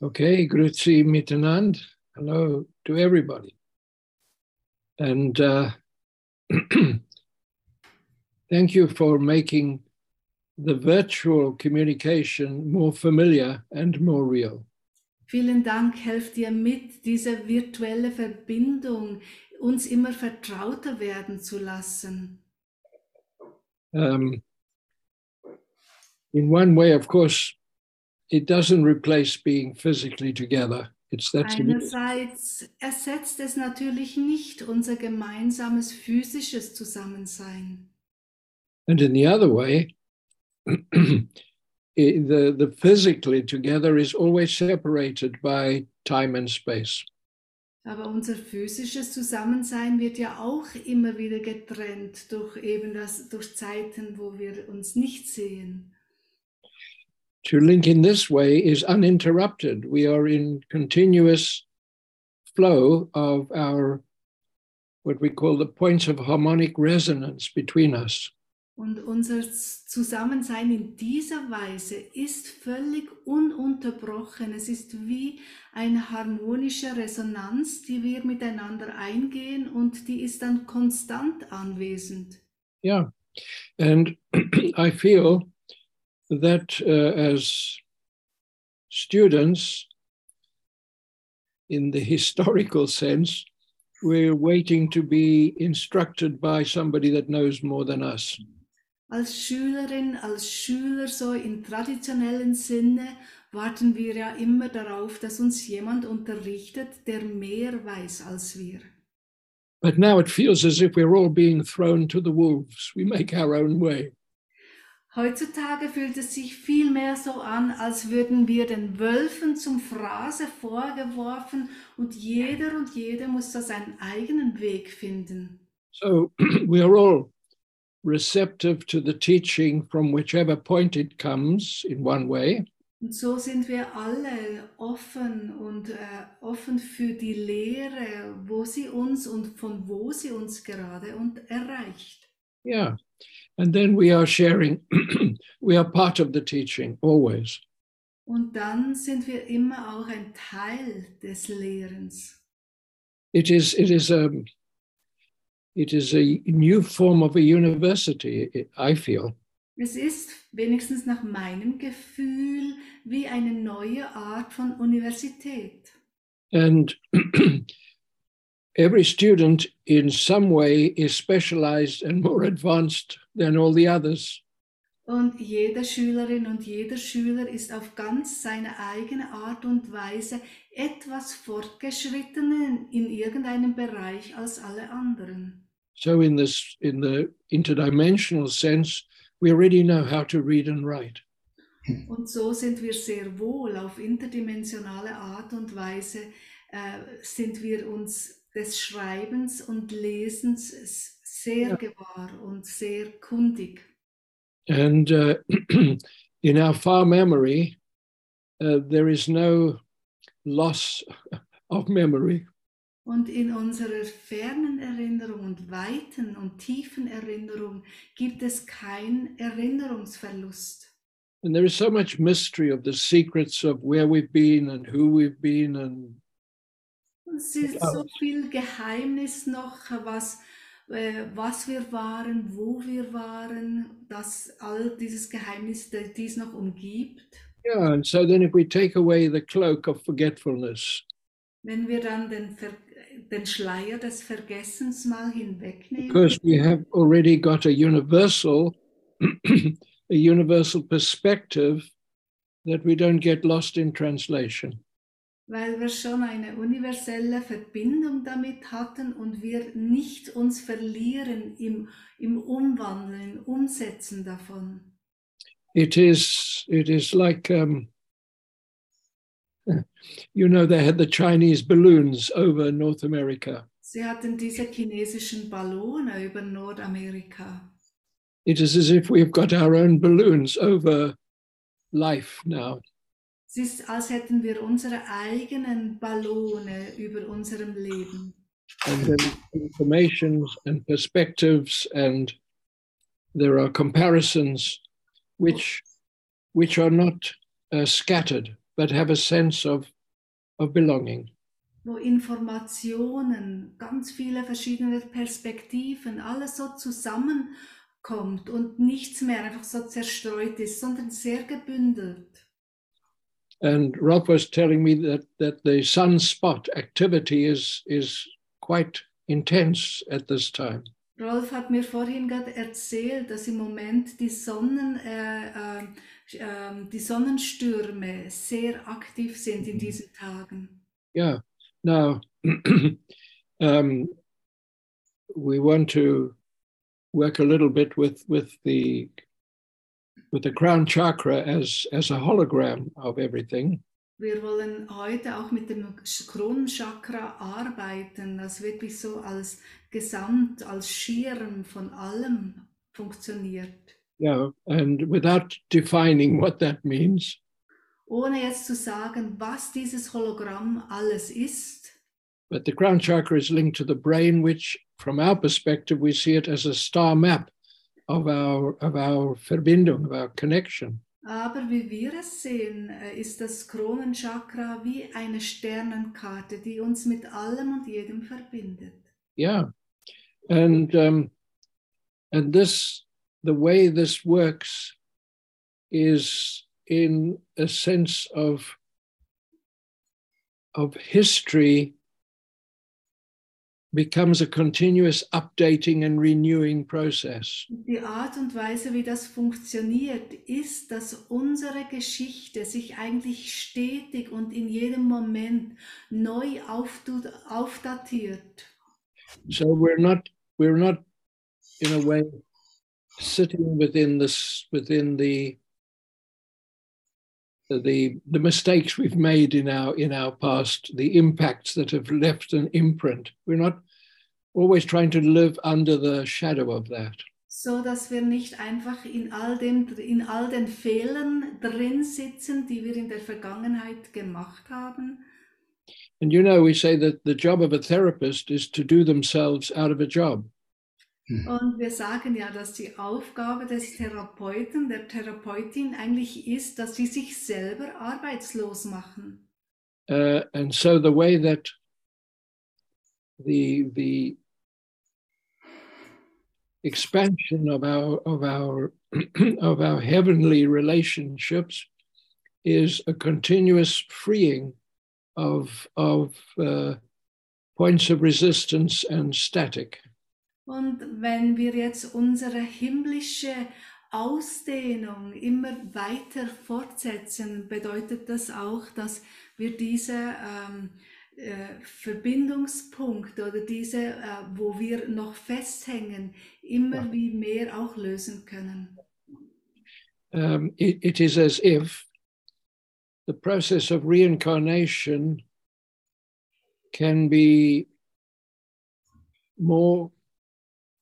Okay, grüezi miteinander. Hello to everybody. And uh, thank you for making the virtual communication more familiar and more real. Vielen Dank, helft ihr mit, diese virtuelle Verbindung uns immer vertrauter werden zu lassen. Um, in one way, of course, it doesn't replace being physically together. It's that's Einerseits ersetzt es natürlich nicht unser gemeinsames physisches Zusammensein. and in the other way, the the physically together is always separated by time and space. Aber unser physisches Zusammensein wird ja auch immer wieder getrennt durch eben das, durch Zeiten, wo wir uns nicht sehen. To link in this way is uninterrupted. We are in continuous flow of our what we call the points of harmonic resonance between us. Und unser Zusammensein in dieser Weise ist völlig ununterbrochen. Es ist wie eine harmonische Resonanz, die wir miteinander eingehen und die ist dann konstant anwesend. Yeah. And I feel that uh, as students, in the historical sense, we're waiting to be instructed by somebody that knows more than us. Als Schülerin, als Schüler so im traditionellen Sinne warten wir ja immer darauf, dass uns jemand unterrichtet, der mehr weiß als wir. But now it feels as if we're all being thrown to the wolves. We make our own way. Heutzutage fühlt es sich viel mehr so an, als würden wir den Wölfen zum Fraße vorgeworfen und jeder und jede muss da seinen eigenen Weg finden. So we are all receptive to the teaching from whichever point it comes, in one way. Und so sind wir alle offen und äh, offen für die Lehre, wo sie uns und von wo sie uns gerade und erreicht. Yeah. And then we are sharing, we are part of the teaching always. Und dann sind wir immer auch ein Teil des Lehrens. It is, it is a, it is a new form of a university, I feel. Es ist wenigstens nach meinem Gefühl wie eine neue Art von Universität. And every student in some way is specialized and more advanced than all the others. Und jede Schülerin und jeder Schüler ist auf ganz seine eigene Art und Weise etwas fortgeschrittener in irgendeinem Bereich als alle anderen. So in this in the interdimensional sense, we already know how to read and write. Und so sind wir sehr wohl auf interdimensionale Art und Weise, äh, sind wir uns des Schreibens und Lesens sehr gewahr und sehr kundig. And uh, in our far memory, uh, there is no loss of memory. Und in unserer fernen Erinnerung und weiten und tiefen Erinnerung gibt es keinen Erinnerungsverlust. And there is so much mystery of the secrets of where we've been and who we've been and Ist Ja. so viel Geheimnis noch, was, äh, was wir waren, wo wir waren, dass all dieses Geheimnis die- dies noch umgibt. yeah. And so then if we take away the cloak of forgetfulness, Wenn wir dann den, Ver den Schleier des Vergessens mal hinwegnehmen, because we have already got a universal a universal perspective that we don't get lost in translation weil wir schon eine universelle Verbindung damit hatten und wir nicht uns verlieren im, im Umwandeln, im Umsetzen davon. it is it is like um, you know, they had the Chinese balloons over North America. Sie hatten diese chinesischen Ballone über Nordamerika. It is as if we've got our own balloons over life now. Es ist, als hätten wir unsere eigenen Ballone über unserem Leben. and then informations and perspectives and there are comparisons which which are not uh, scattered but have a sense of of belonging wo Informationen, ganz viele verschiedene Perspektiven, alles so zusammenkommt und nichts mehr einfach so zerstreut ist, sondern sehr gebündelt. And Rob was telling me that that the sunspot activity is is quite intense at this time Rolf hat mir vorhin gerade erzählt, dass im Moment die, Sonnen, äh, äh, äh, die Sonnenstürme sehr aktiv sind in diesen Tagen. yeah now um, we want to work a little bit with with the with the crown chakra as as a hologram of everything Wir wollen heute auch mit dem Kronenchakra arbeiten, das wirklich so als Gesamt, als Schirm von allem funktioniert. yeah and without defining what that means Ohne jetzt zu sagen, was dieses Hologramm alles ist. but the crown chakra is linked to the brain which from our perspective we see it as a star map of our of our verbindung of our connection Aber wie wir es sehen, äh, ist das Kronenchakra wie eine Sternenkarte, die uns mit allem und jedem verbindet. yeah and um and this the way this works is in a sense of of history becomes a continuous updating and renewing process Die Art und Weise, wie das funktioniert, ist, dass unsere Geschichte sich eigentlich stetig und in jedem Moment neu aufdatiert. so we're not we're not in a way sitting within this within the the the mistakes we've made in our in our past the impacts that have left an imprint we're not always trying to live under the shadow of that So dass wir nicht einfach in all, dem, in all den Fehlern drin sitzen, die wir in der Vergangenheit gemacht haben. and you know we say that the job of a therapist is to do themselves out of a job Und wir sagen ja, dass die Aufgabe des Therapeuten, der Therapeutin eigentlich ist, dass sie sich selber arbeitslos machen. uh, and so the way that the the expansion of our of our of our heavenly relationships is a continuous freeing of of uh, points of resistance and static Und wenn wir jetzt unsere himmlische Ausdehnung immer weiter fortsetzen, bedeutet das auch, dass wir diese ähm, äh, Verbindungspunkte oder diese, äh, wo wir noch festhängen, immer wie mehr auch lösen können. um, it, it is as if the process of reincarnation can be more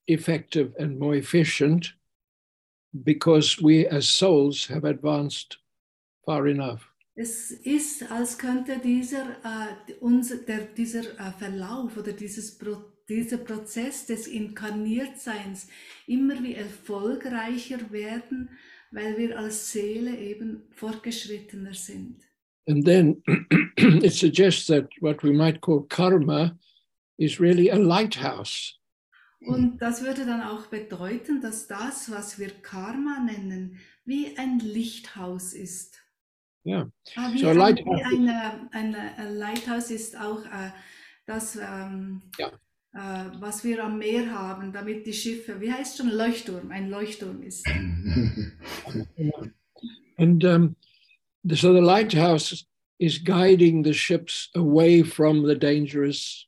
effective and more efficient because we as souls have advanced far enough. Es ist, als könnte dieser, äh, unser, der, dieser äh, Verlauf oder dieses Pro, dieser Prozess des Inkarniertseins immer wie erfolgreicher werden, weil wir als Seele eben fortgeschrittener sind. And then it suggests that what we might call karma is really a lighthouse. Und das würde dann auch bedeuten, dass das, was wir Karma nennen, wie ein Lichthaus ist. Yeah. Ah, Wie, So ein, lighthouse wie eine, eine, ein Lighthouse ist auch äh, das, ähm, Ja. äh, was wir am Meer haben, damit die Schiffe, wie heißt schon Leuchtturm, ein Leuchtturm ist. And um, so the lighthouse is guiding the ships away from the dangerous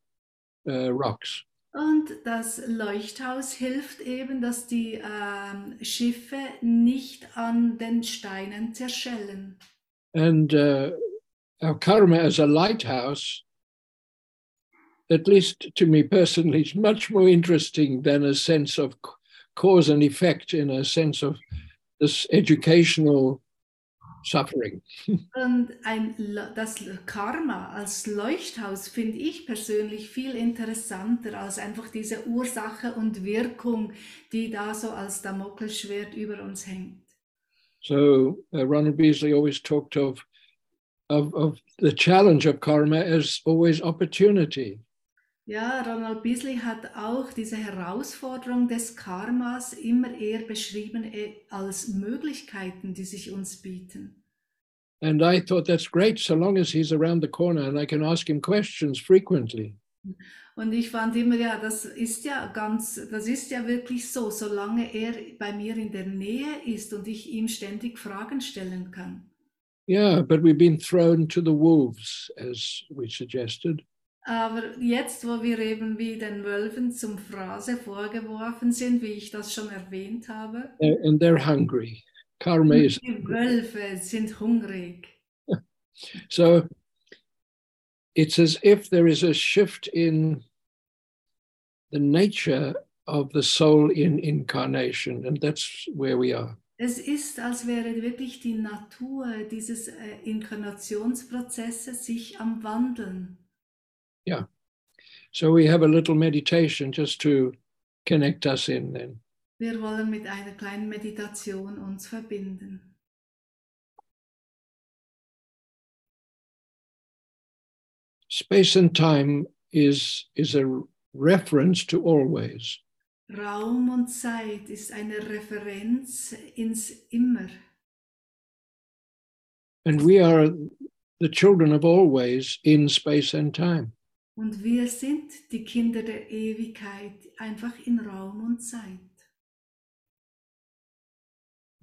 uh, rocks. Und das Leuchthaus hilft eben, dass die ähm, Schiffe nicht an den Steinen zerschellen. And uh, our karma as a lighthouse, at least to me personally, is much more interesting than a sense of cause and effect in a sense of this educational suffering. Und ein, das Karma als Leuchthaus finde ich persönlich viel interessanter als einfach diese Ursache und Wirkung, die da so als Damoklesschwert über uns hängt. So uh, Ronald Beasley always talked of, of of the challenge of karma as always opportunity. Ja, Ronald Beasley hat auch diese Herausforderung des Karmas immer eher beschrieben eh, als Möglichkeiten, die sich uns bieten. And I thought that's great so long as he's around the corner and I can ask him questions frequently. Und ich fand immer, ja, das ist ja ganz, das ist ja wirklich so, solange er bei mir in der Nähe ist und ich ihm ständig Fragen stellen kann. Yeah, but we've been thrown to the wolves, as we suggested. Aber jetzt, wo wir eben wie den Wölfen zum Phrase vorgeworfen sind, wie ich das schon erwähnt habe, and they're hungry. Karma is die Wölfe sind hungrig. so it's as if there is a shift in the nature of the soul in incarnation, and that's where we are. Es ist, als wäre wirklich die Natur dieses äh, Inkarnationsprozesses sich am Wandeln. So we have a little meditation just to connect us in then. Wir wollen mit einer kleinen Meditation uns verbinden. Space and time is is a reference to always. Raum und Zeit ist eine Referenz ins Immer. And we are the children of always in space and time. Und wir sind die Kinder der Ewigkeit, einfach in Raum und Zeit.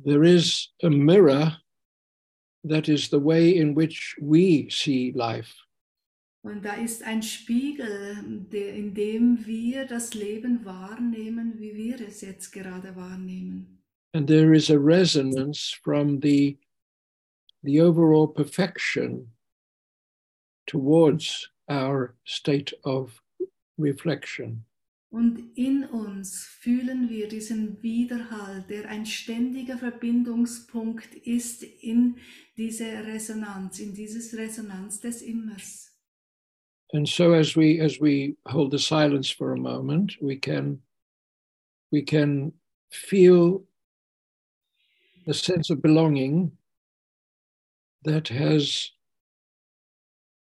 There is a mirror that is the way in which we see life. Und da ist ein Spiegel, in dem wir das Leben wahrnehmen, wie wir es jetzt gerade wahrnehmen. And there is a resonance from the, the overall perfection towards our state of reflection. Und in uns fühlen wir diesen Widerhall, der ein ständiger Verbindungspunkt ist in diese Resonanz, in dieses Resonanz des Immers. And so as we as we hold the silence for a moment, we can we can feel the sense of belonging that has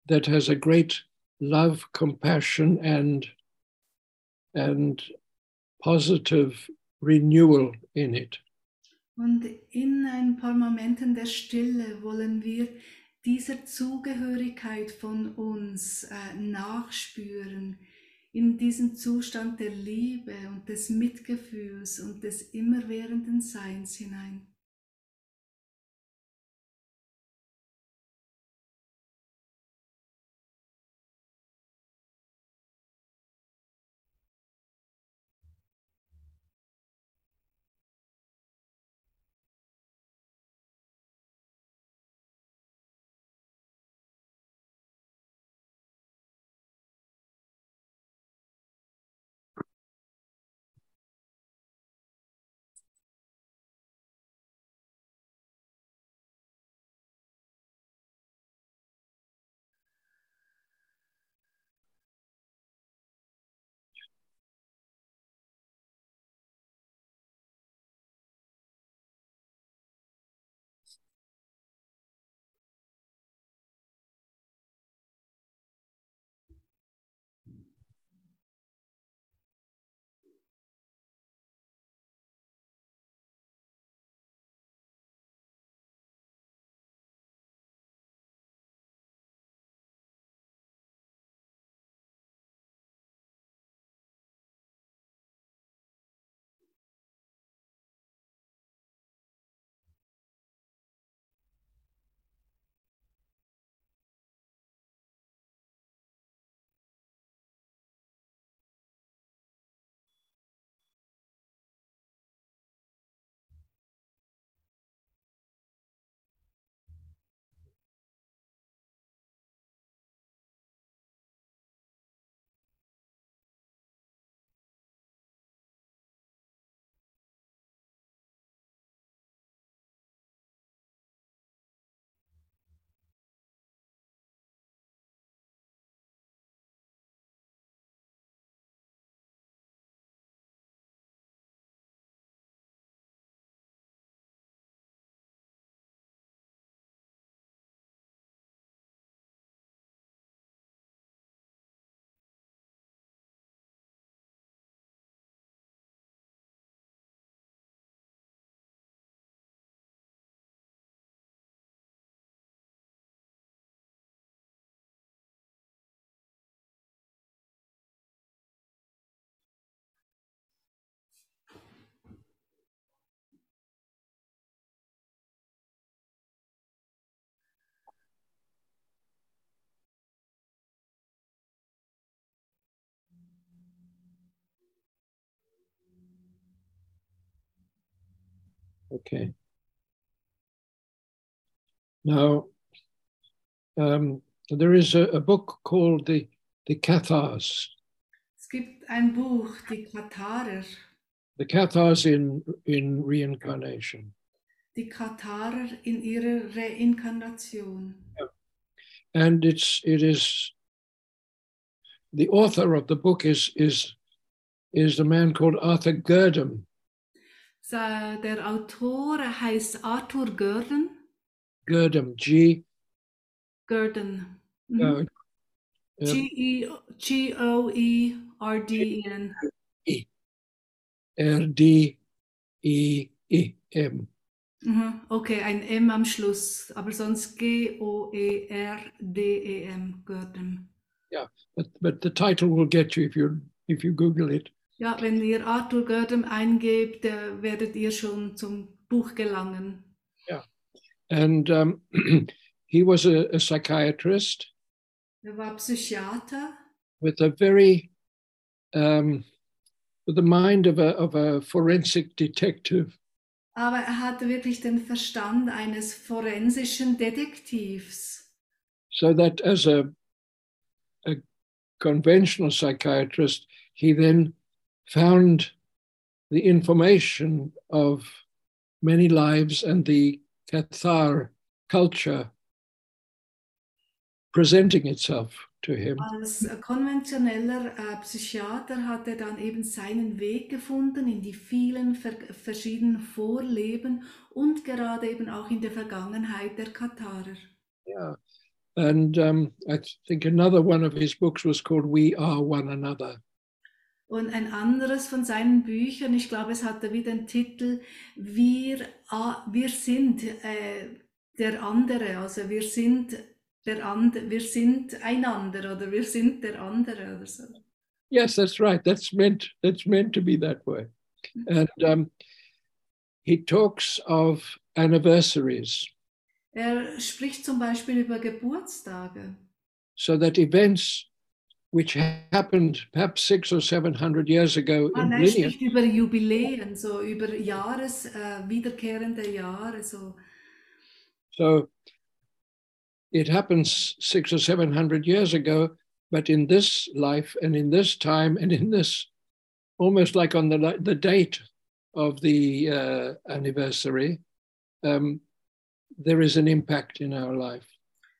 that has a great love, compassion, and and positive renewal in it. Und in ein paar Momenten der Stille wollen wir dieser Zugehörigkeit von uns äh, nachspüren, in diesen Zustand der Liebe und des Mitgefühls und des immerwährenden Seins hinein. Okay. Now, um, there is a, a book called the the Cathars. Es gibt ein Buch, die Katharer, The Cathars in in reincarnation, die Katharer in ihrer Reinkarnation. and it's it is the author of the book is is is a man called Arthur Gurdam. So, Der Autor heißt Arthur Gurdon. Gurdam, G Gurdon. Mhm. G-O-E-R-D-E-N. D E E M. Mhm. Okay, ein M am Schluss, aber sonst G-O-E-R-D-E-M, Gurdon. But but the title will get you if you if you Google it. Ja, wenn ihr Arthur Gurdon eingebt, äh, werdet ihr schon zum Buch gelangen. And um, he was a, a psychiatrist Er war Psychiater with a very um, with the mind of a of a forensic detective. Aber er hatte wirklich den Verstand eines forensischen Detektivs. So that as a a conventional psychiatrist, he then found the information of many lives and the Cathar culture presenting itself to him. Als konventioneller äh, Psychiater hat er dann eben seinen Weg gefunden in die vielen ver verschiedenen Vorleben und gerade eben auch in der Vergangenheit der Katharer. Yeah. And um, I think another one of his books was called We Are One Another. Und ein anderes von seinen Büchern, ich glaube, es hatte wieder den Titel Wir, wir sind äh, der andere, also wir sind der and, wir sind einander oder wir sind der andere oder so. Yes, that's right. That's meant that's meant to be that way. And um, he talks of anniversaries, Er spricht zum Beispiel über Geburtstage. so that events which happened perhaps six or seven hundred years ago in er linear, spricht über Jubiläen, so über Jahres, äh, wiederkehrende Jahre. So. so it happens six or seven hundred years ago, but in this life and in this time and in this, almost like on the the date of the uh, anniversary, um, there is an impact in our life.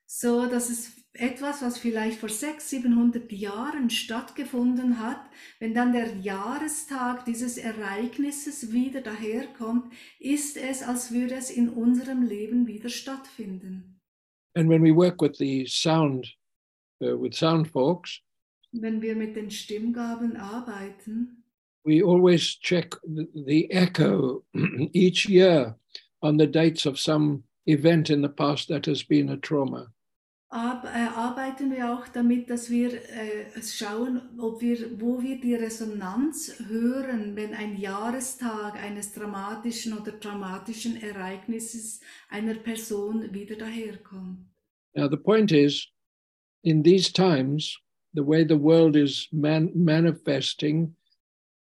so, dass es etwas, was vielleicht vor 600, 700 Jahren stattgefunden hat, wenn dann der Jahrestag dieses Ereignisses wieder daherkommt, ist es, als würde es in unserem Leben wieder stattfinden. And when we work with the sound, uh, with sound folks, Wenn wir mit den Stimmgaben arbeiten, we always check the, the echo each year on the dates of some event in the past that has been a trauma. Äh, arbeiten wir auch damit, dass wir äh, schauen, ob wir, wo wir die Resonanz hören, wenn ein Jahrestag eines dramatischen oder traumatischen Ereignisses einer Person wieder daherkommt. Now, the point is, in these times, the way the world is man- manifesting,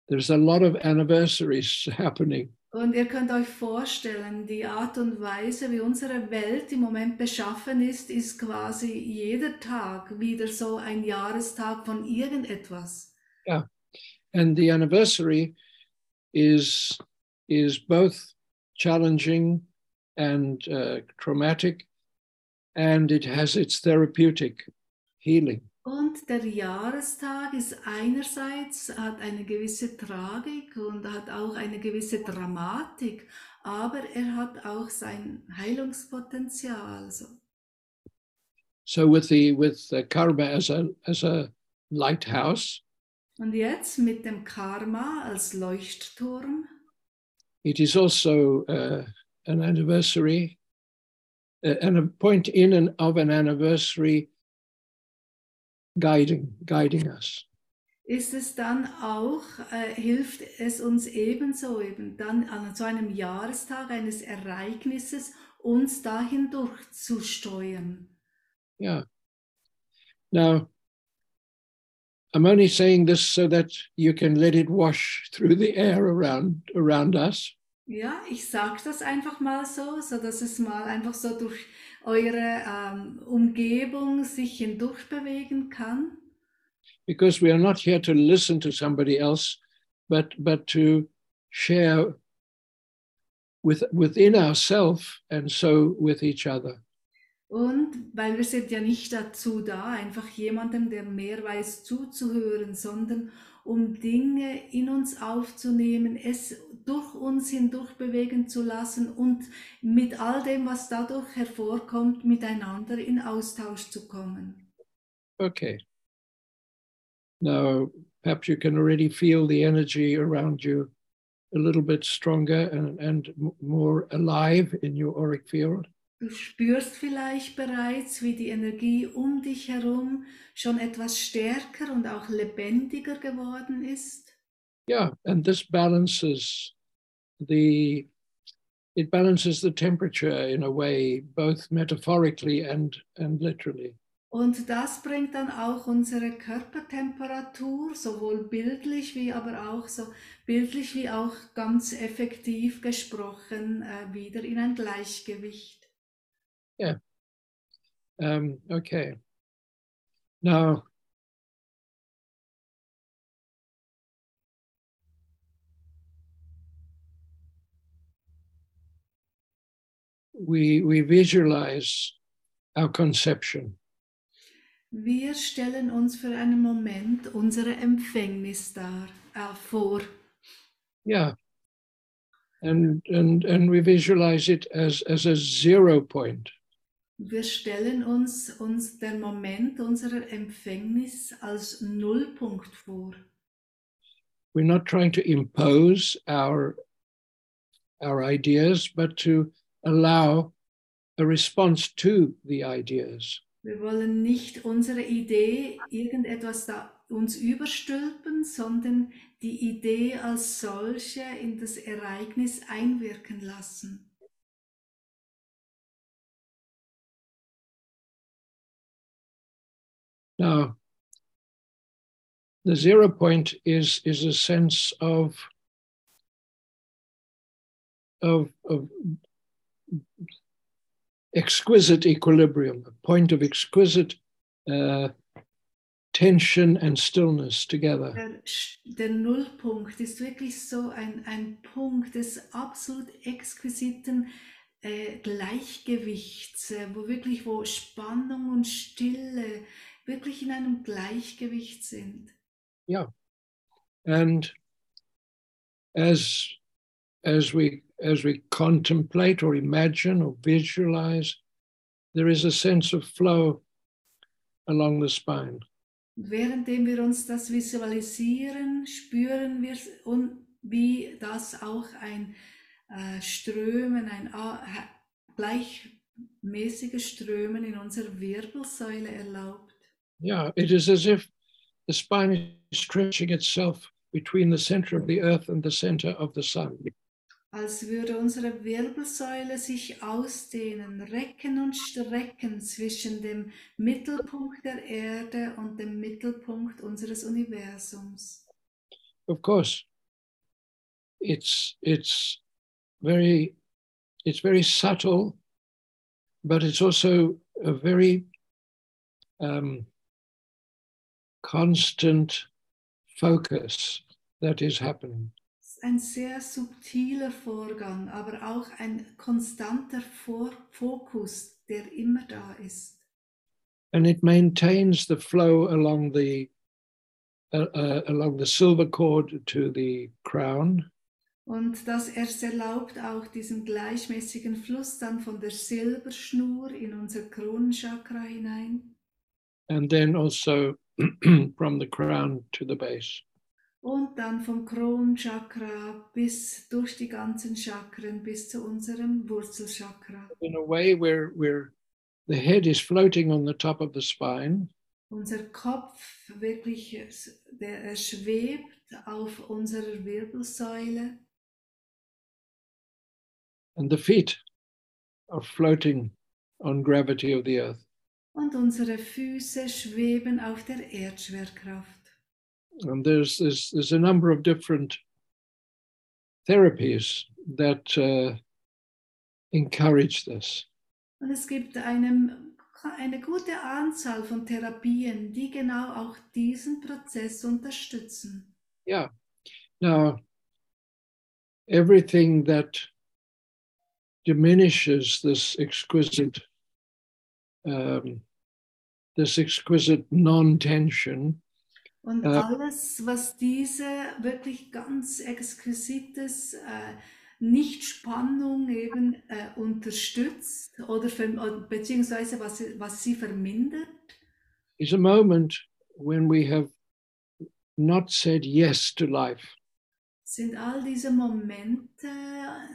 there's a lot of anniversaries happening. Und ihr könnt euch vorstellen, die Art und Weise, wie unsere Welt im Moment beschaffen ist, ist quasi jeder Tag wieder so ein Jahrestag von irgendetwas. And the anniversary is, is both challenging and uh, traumatic, and it has its therapeutic healing. Und der Jahrestag ist einerseits, hat eine gewisse Tragik und hat auch eine gewisse Dramatik, aber er hat auch sein Heilungspotenzial. So. So with the with the karma as a as a lighthouse, Und jetzt mit dem Karma als Leuchtturm, it is also uh, an anniversary, uh, and a point in and of an anniversary guiding guiding us. ist es dann auch, äh, hilft es uns ebenso eben dann an so einem Jahrestag eines Ereignisses uns dahin durchzusteuern. Yeah. Now, I'm only saying this so that you can let it wash through the air around around us. Ja, ich sage das einfach mal so, so dass es mal einfach so durch eure ähm, Umgebung sich hindurch bewegen kann. Because we are not here to listen to somebody else, but, but to share with, within ourselves and so with each other. Und weil wir sind ja nicht dazu da, einfach jemandem, der mehr weiß, zuzuhören, sondern um Dinge in uns aufzunehmen, es durch uns hindurch bewegen zu lassen und mit all dem, was dadurch hervorkommt, miteinander in Austausch zu kommen. Okay. Now, perhaps you can already feel the energy around you a little bit stronger and, and more alive in your auric field. Du spürst vielleicht bereits, wie die Energie um dich herum schon etwas stärker und auch lebendiger geworden ist. Yeah, and this balances the it balances the temperature in a way, both metaphorically and and literally. Und das bringt dann auch unsere Körpertemperatur, sowohl bildlich wie aber auch so bildlich wie auch ganz effektiv gesprochen, äh, wieder in ein Gleichgewicht. Um, okay. Now, we we visualize our conception. Wir stellen uns für einen Moment unsere Empfängnis dar, äh, vor. Yeah. And and and we visualize it as as a zero point. Wir stellen uns, uns den Moment unserer Empfängnis als Nullpunkt vor. We're not trying to impose our our ideas, but to allow a response to the ideas. Wir wollen nicht unsere Idee, irgendetwas da uns überstülpen, sondern die Idee als solche in das Ereignis einwirken lassen. Now, the zero point is is a sense of of, of exquisite equilibrium, a point of exquisite uh, tension and stillness together. Der, der Nullpunkt ist wirklich so ein, ein Punkt des absolut exquisiten äh, Gleichgewichts, äh, wo wirklich wo Spannung und Stille wirklich in einem Gleichgewicht sind. Yeah, and as as we as we contemplate or imagine or visualize, there is a sense of flow along the spine. Währenddem wir uns das visualisieren, spüren wir, und wie das auch ein äh, Strömen, ein ha- gleichmäßiges Strömen in unserer Wirbelsäule erlaubt. Yeah, it is as if the spine is stretching itself between the center of the earth and the center of the sun. Als würde unsere Wirbelsäule sich ausdehnen, recken und strecken zwischen dem Mittelpunkt der Erde und dem Mittelpunkt unseres Universums. Of course, it's it's very it's very subtle, but it's also a very um, constant focus that is happening. Ein sehr subtiler Vorgang, aber auch ein konstanter Vor Fokus, der immer da ist. and it maintains the flow along the uh, uh, along the silver cord to the crown Und das es erlaubt auch diesen gleichmäßigen Fluss dann von der Silberschnur in unser Kronenchakra hinein and then also from the crown to the base. und dann vom Kronenchakra bis durch die ganzen Chakren bis zu unserem Wurzelchakra. In a way where where the head is floating on the top of the spine Unser Kopf wirklich, der er schwebt auf unserer Wirbelsäule and the feet are floating on gravity of the earth. Und unsere Füße schweben auf der Erdschwerkraft. And there's there's there's a number of different therapies that uh, encourage this. Und es gibt eine, eine gute Anzahl von Therapien, die genau auch diesen Prozess unterstützen. Yeah. Now, everything that diminishes this exquisite, um, this exquisite non-tension Und Äh. alles, was diese wirklich ganz exquisites äh, Nicht-Spannung eben äh, unterstützt oder verm- beziehungsweise was, sie- was sie vermindert, is a moment when we have not said yes to life. sind all diese Momente,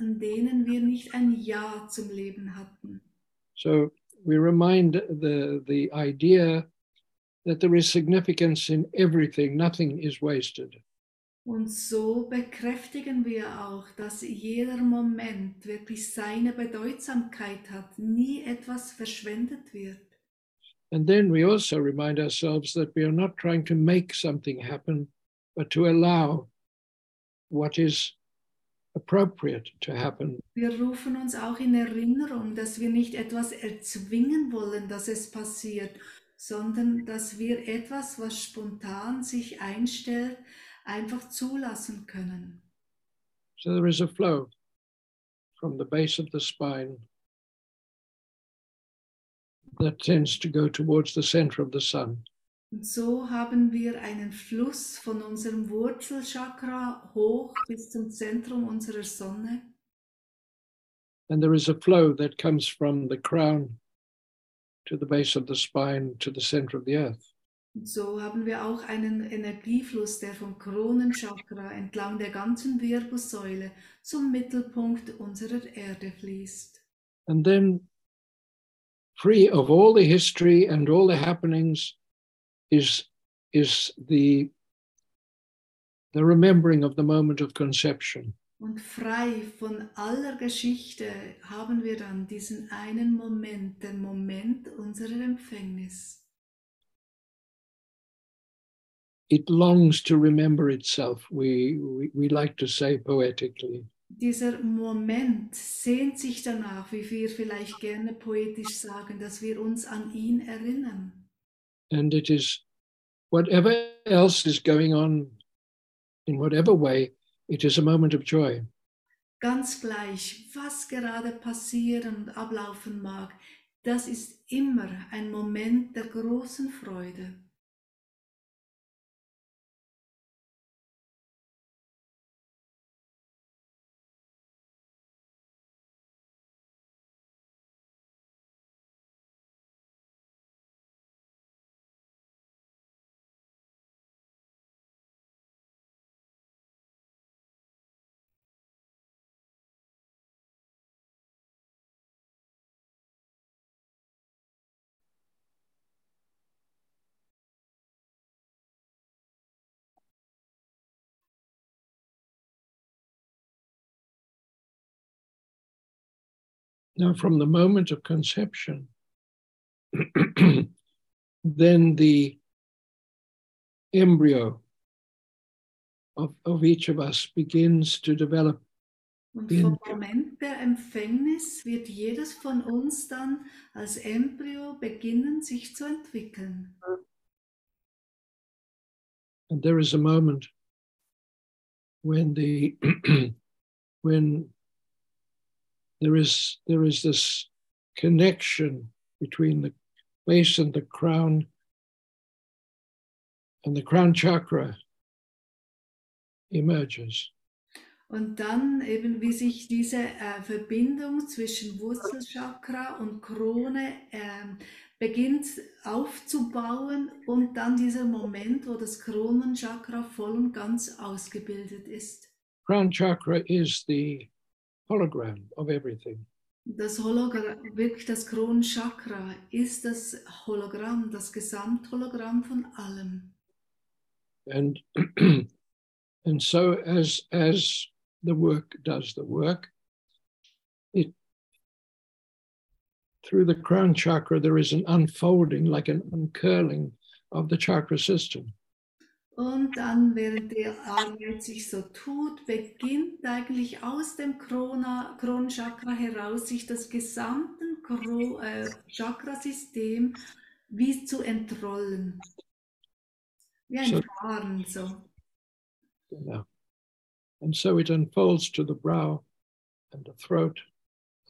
in denen wir nicht ein Ja zum Leben hatten. So we remind the the idea that there is significance in everything. Nothing is wasted. Und so bekräftigen wir auch, dass jeder Moment wirklich seine Bedeutsamkeit hat, nie etwas verschwendet wird. And then we also remind ourselves that we are not trying to make something happen, but to allow what is appropriate to happen. Wir rufen uns auch in Erinnerung, dass wir nicht etwas erzwingen wollen, dass es passiert, sondern dass wir etwas, was spontan sich einstellt, einfach zulassen können. So there is a flow from the base of the spine that tends to go towards the center of the sun. Und so haben wir einen Fluss von unserem Wurzelchakra hoch bis zum Zentrum unserer Sonne. And there is a flow that comes from the crown to the base of the spine to the center of the earth. Und so haben wir auch einen Energiefluss, der vom Kronenchakra entlang der ganzen Wirbelsäule zum Mittelpunkt unserer Erde fließt. And then, free of all the history and all the happenings, is, is the, the remembering of the moment of conception. Und frei von aller Geschichte haben wir dann diesen einen Moment, den Moment unserer Empfängnis. It longs to remember itself, we, we, we like to say poetically. Dieser Moment sehnt sich danach, wie wir vielleicht gerne poetisch sagen, dass wir uns an ihn erinnern. And it is whatever else is going on, in whatever way, it is a moment of joy. Ganz gleich, was gerade passieren und ablaufen mag, das ist immer ein Moment der großen Freude. Now, from the moment of conception, then the embryo of, of each of us begins to develop. Und vom Moment der Empfängnis wird jedes von uns dann als Embryo beginnen, sich zu entwickeln. And there is a moment when the when there is there is this connection between the base and the crown and the crown chakra emerges. Und dann eben, wie sich diese äh, Verbindung zwischen Wurzelchakra und Krone ähm, beginnt aufzubauen und dann dieser Moment, wo das Kronenchakra voll und ganz ausgebildet ist. Crown chakra is the hologram of everything. Das Hologramm, wirklich das Kronenchakra ist das Hologramm, das Gesamthologramm von allem. and and so as as the work does the work it through the crown chakra there is an unfolding like an uncurling of the chakra system Und dann, während die Arbeit sich so tut, beginnt eigentlich aus dem Krona, Kronchakra heraus sich das gesamte Kro- äh, Chakrasystem wie zu entrollen. Wie ein So- Fahren so. Yeah. And so it unfolds to the brow and the throat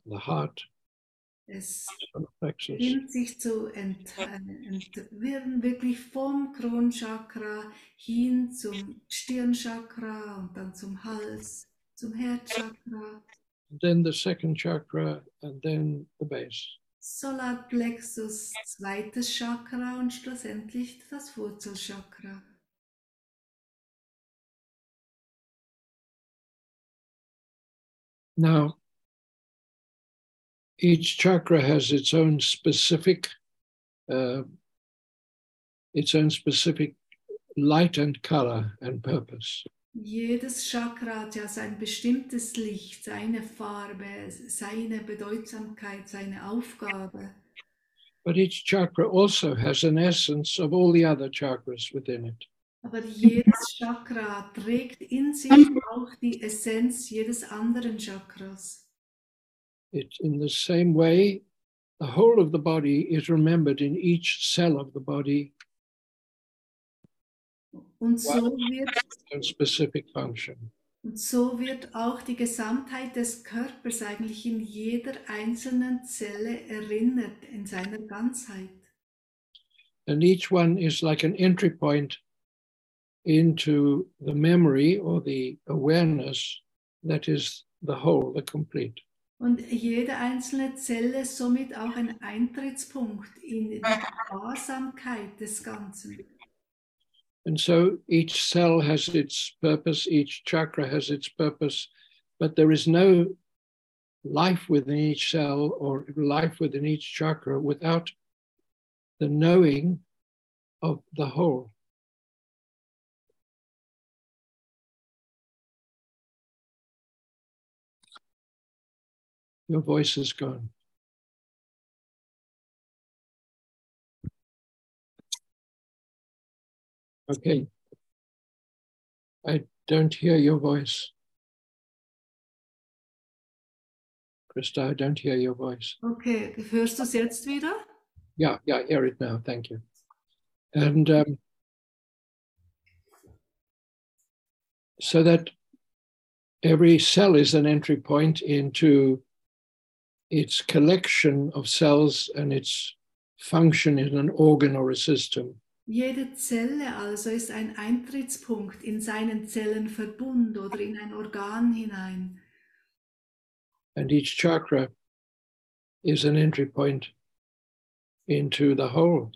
and the heart Es plexus. beginnt sich zu ent, entwirren, wirklich vom Kronchakra hin zum Stirnchakra und dann zum Hals, zum Herzchakra, And then the second chakra and then the base. Solarplexus, zweites Chakra und schlussendlich das Wurzelchakra. Now, each chakra has its own specific, uh, its own specific light and color and purpose. Jedes Chakra hat ja sein bestimmtes Licht, seine Farbe, seine Bedeutsamkeit, seine Aufgabe. But each chakra also has an essence of all the other chakras within it. Aber jedes Chakra trägt in sich auch die Essenz jedes anderen Chakras. It, in the same way, the whole of the body is remembered in each cell of the body Und so wird, and specific function. und so wird auch die Gesamtheit des Körpers eigentlich in jeder einzelnen Zelle erinnert, in seiner Ganzheit. And each one is like an entry point into the memory or the awareness that is the whole, the complete. Und jede einzelne Zelle somit auch ein Eintrittspunkt in die Wahrsamkeit des Ganzen. And so each cell has its purpose, each chakra has its purpose, but there is no life within each cell or life within each chakra without the knowing of the whole. Your voice is gone. Okay. I don't hear your voice. Krista, I don't hear your voice. Okay, hörst du es jetzt wieder? Yeah, yeah, I hear it now. Thank you. And um, so that every cell is an entry point into its collection of cells and its function in an organ or a system. Jede Zelle also ist ein Eintrittspunkt in seinen Zellenverbund oder in ein Organ hinein. And each chakra is an entry point into the whole.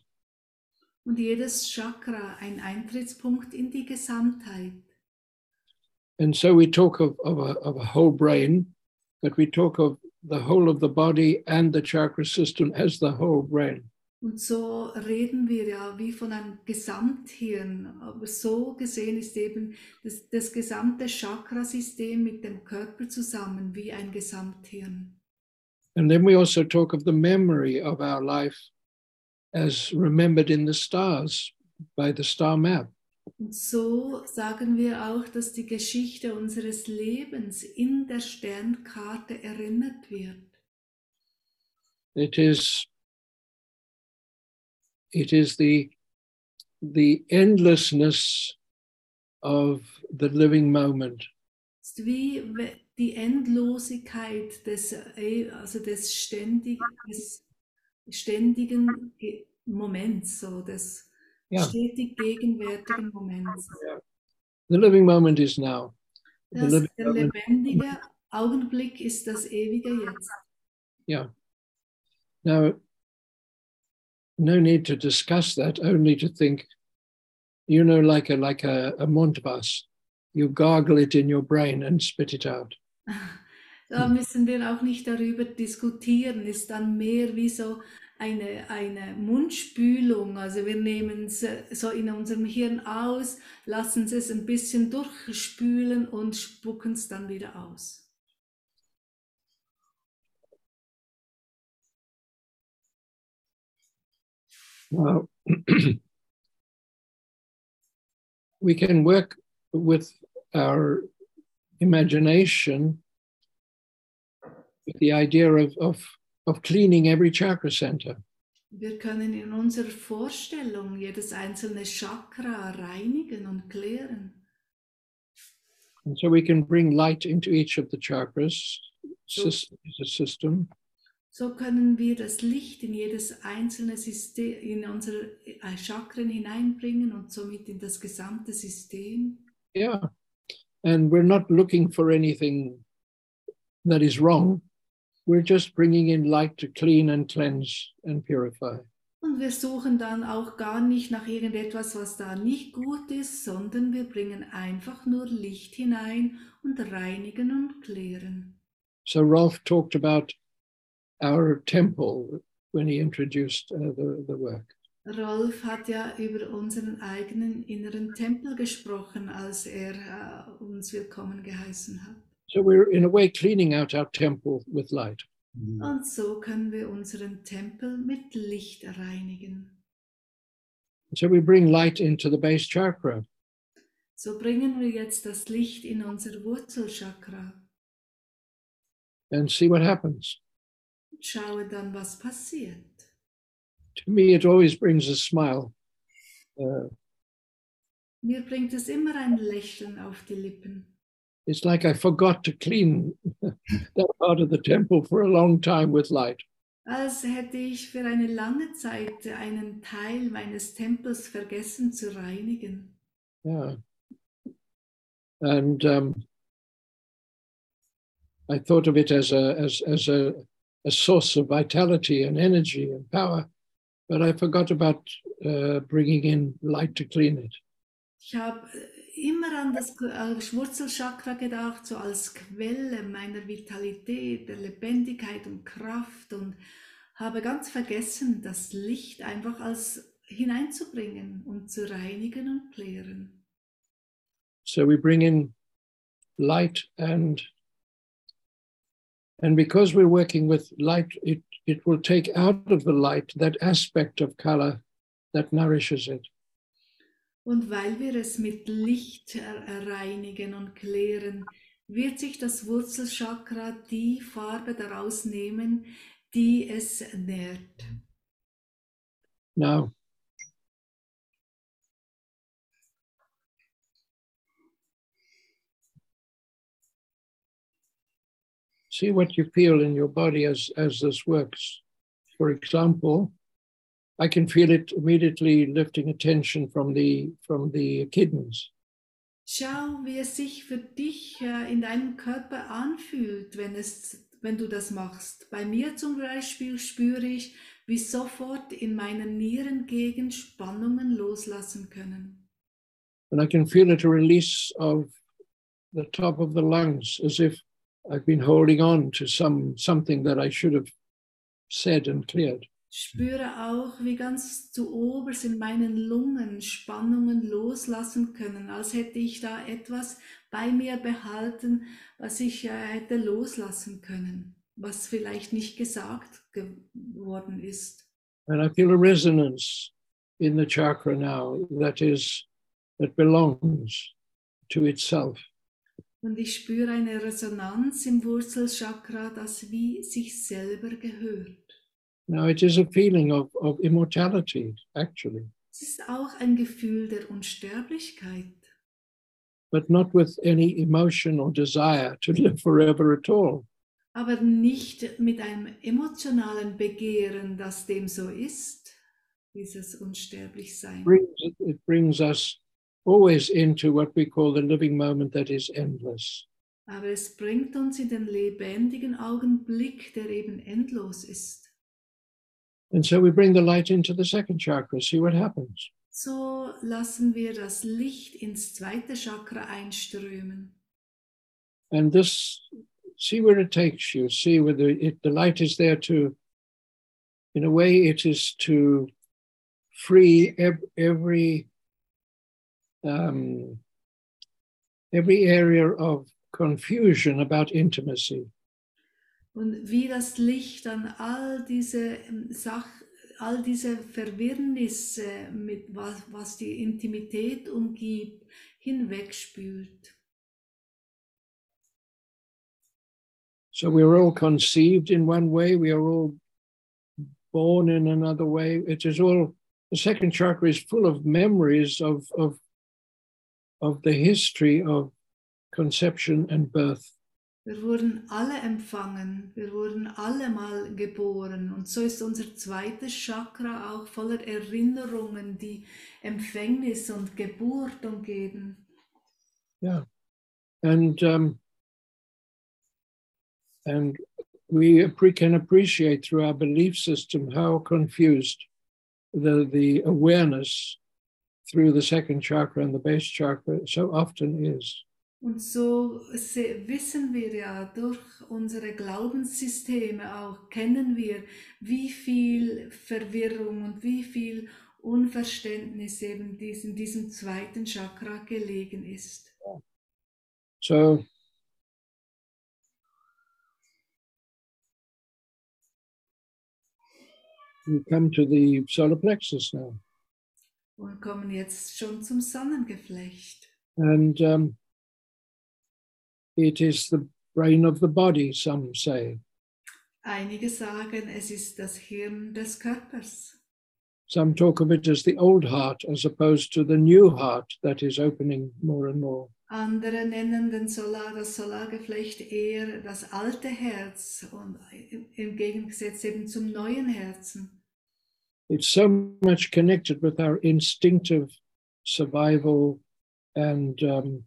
Und jedes Chakra ein Eintrittspunkt in die Gesamtheit. And so we talk of, of, a, of a whole brain, but we talk of the whole of the body and the chakra system as the whole brain. Und so reden wir ja wie von einem Gesamthirn. Aber so gesehen ist eben das, das gesamte Chakrasystem mit dem Körper zusammen wie ein Gesamthirn. And then we also talk of the memory of our life as remembered in the stars by the star map. Und so sagen wir auch, dass die Geschichte unseres Lebens in der Sternkarte erinnert wird. It is it is the the endlessness of the living moment. Es ist wie die Endlosigkeit des, äh, also des, ständig, des ständigen Ge- Moments, so des Ja. stetig gegenwärtigen Moments. The living moment is now. The Das, living der moment, lebendige Augenblick ist das ewige Jetzt. yeah. Now, no need to discuss that. Only to think, you know, like a like a, a Montbus, you gargle it in your brain and spit it out. Da müssen wir auch nicht darüber diskutieren, ist dann mehr wie so eine, eine Mundspülung. Also wir nehmen es so in unserem Hirn aus, lassen es ein bisschen durchspülen und spucken es dann wieder aus. Now, we can work with our imagination with the idea of, of, of cleaning every chakra center. Wir können in unserer Vorstellung jedes einzelne Chakra reinigen und klären. And so we can bring light into each of the chakras, So- system, is a system, So können wir das Licht in jedes einzelne System, in unsere äh, Chakren hineinbringen und somit in das gesamte System. Yeah. And we're not looking for anything that is wrong. We're just bringing in light to clean and cleanse and purify. Und wir suchen dann auch gar nicht nach irgendetwas, was da nicht gut ist, sondern wir bringen einfach nur Licht hinein und reinigen und klären. So Rolf talked about our temple when he introduced uh, the, the work. Rolf hat ja über unseren eigenen inneren Tempel gesprochen, als er äh, uns willkommen geheißen hat. So we're in a way cleaning out our temple with light. Und so können wir unseren Tempel mit Licht reinigen. So we bring light into the base chakra. So bringen wir jetzt das Licht in unser Wurzelchakra. and see what happens. Schaue dann, was passiert. To me, it always brings a smile. Uh, Mir bringt es immer ein Lächeln auf die Lippen. It's like I forgot to clean that part of the temple for a long time with light. Als hätte ich für eine lange Zeit einen Teil meines Tempels vergessen zu reinigen. Yeah. And um, I thought of it as a as as a, a source of vitality and energy and power, but I forgot about uh, bringing in light to clean it. Ich habe immer an das äh, Wurzelchakra gedacht, so als Quelle meiner Vitalität, der Lebendigkeit und Kraft und habe ganz vergessen, das Licht einfach als hineinzubringen und zu reinigen und klären. So we bring in light and and because we're working with light, it, it will take out of the light that aspect of color that nourishes it. Und weil wir es mit Licht reinigen und klären, wird sich das Wurzelchakra die Farbe daraus nehmen, die es nährt. Now, see what you feel in your body as, as this works. For example, I can feel it immediately lifting attention from the from the kidneys. Schau, wie es sich für dich äh, in deinem Körper anfühlt, wenn, es, wenn du das machst. Bei mir zum Beispiel spüre ich, wie sofort in meiner Nierengegend Spannungen loslassen können. And I can feel it a release of the top of the lungs, as if I've been holding on to some something that I should have said and cleared. Spüre auch, wie ganz zu oberst in meinen Lungen Spannungen loslassen können, als hätte ich da etwas bei mir behalten, was ich äh, hätte loslassen können, was vielleicht nicht gesagt geworden ist. And I feel a resonance in the chakra now that is that belongs to itself. Und ich spüre eine Resonanz im Wurzelchakra, das wie sich selber gehört. Now it is a feeling of, of immortality, actually, Es ist auch ein Gefühl der Unsterblichkeit, but not with any emotion or desire to live forever at all. aber nicht mit einem emotionalen Begehren, das dem so ist, dieses Unsterblichsein. brings, it brings us always into what we call the living moment that is endless. Aber es bringt uns in den lebendigen Augenblick, der eben endlos ist. And so we bring the light into the second chakra, see what happens. So lassen wir das Licht ins zweite Chakra einströmen. And this, see where it takes you, see whether it, the light is there to, in a way, it is to free ev- every, um, every area of confusion about intimacy. Und wie das Licht dann all diese ähm, Sach all diese Verwirrnisse, mit was, was die Intimität umgibt, hinwegspült. So we are all conceived in one way, we are all born in another way. It is all the second chakra is full of memories of of of the history of conception and birth. Wir wurden alle empfangen, wir wurden alle mal geboren. Und so ist unser zweites Chakra auch voller Erinnerungen, die Empfängnis und Geburt umgeben. Yeah, and um, and we can appreciate through our belief system how confused the the awareness through the second chakra and the base chakra so often is. Und so se- wissen wir ja durch unsere Glaubenssysteme auch, kennen wir, wie viel Verwirrung und wie viel Unverständnis eben dies- in diesem zweiten Chakra gelegen ist. So we come to the solar plexus now. Und kommen jetzt schon zum Sonnengeflecht. And um, it is the brain of the body, some say. Einige sagen, es ist das Hirn des Körpers. Some talk of it as the old heart as opposed to the new heart that is opening more and more. Andere nennen den Solar, das Solargeflecht eher das alte Herz und im- Gegensatz eben zum neuen Herzen. It's so much connected with our instinctive survival and um,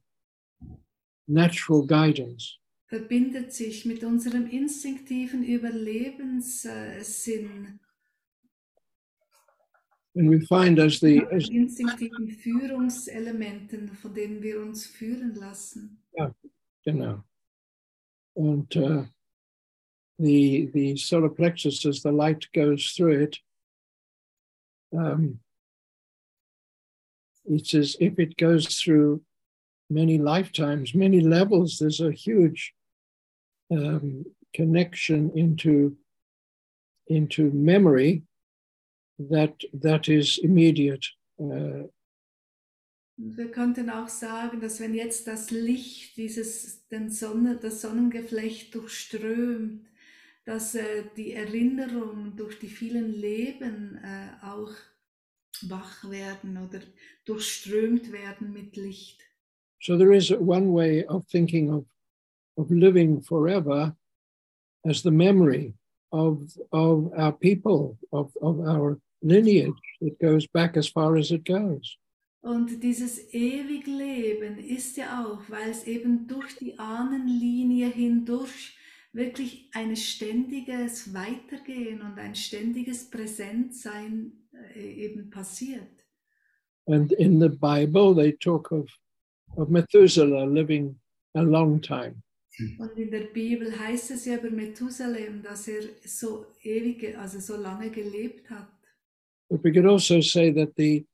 natural guidance. verbindet sich mit unserem instinktiven Überlebenssinn, And we find as the as instinktiven Führungselementen, von denen wir uns führen lassen. you know, and uh, the the solar plexus as the light goes through it. Um, it's as if it goes through many lifetimes, many levels. There's a huge um, connection into into memory that that is immediate. Uh, wir könnten auch sagen, dass wenn jetzt das Licht dieses den Sonne, das Sonnengeflecht durchströmt, dass äh, die Erinnerungen durch die vielen Leben äh, auch wach werden oder durchströmt werden mit Licht. So there is one way of thinking of, of living forever as the memory of, of our people, of, of our lineage that goes back as far as it goes. Und dieses Ewigleben ist ja auch, weil es eben durch die Ahnenlinie hindurch wirklich ein ständiges Weitergehen und ein ständiges Präsentsein äh, eben passiert. And in the Bible, they talk of, of Methuselah living a long time. Und in der Bibel heißt es ja über Methusalem, dass er so ewig, ge- also so lange gelebt hat. But we could also say that the,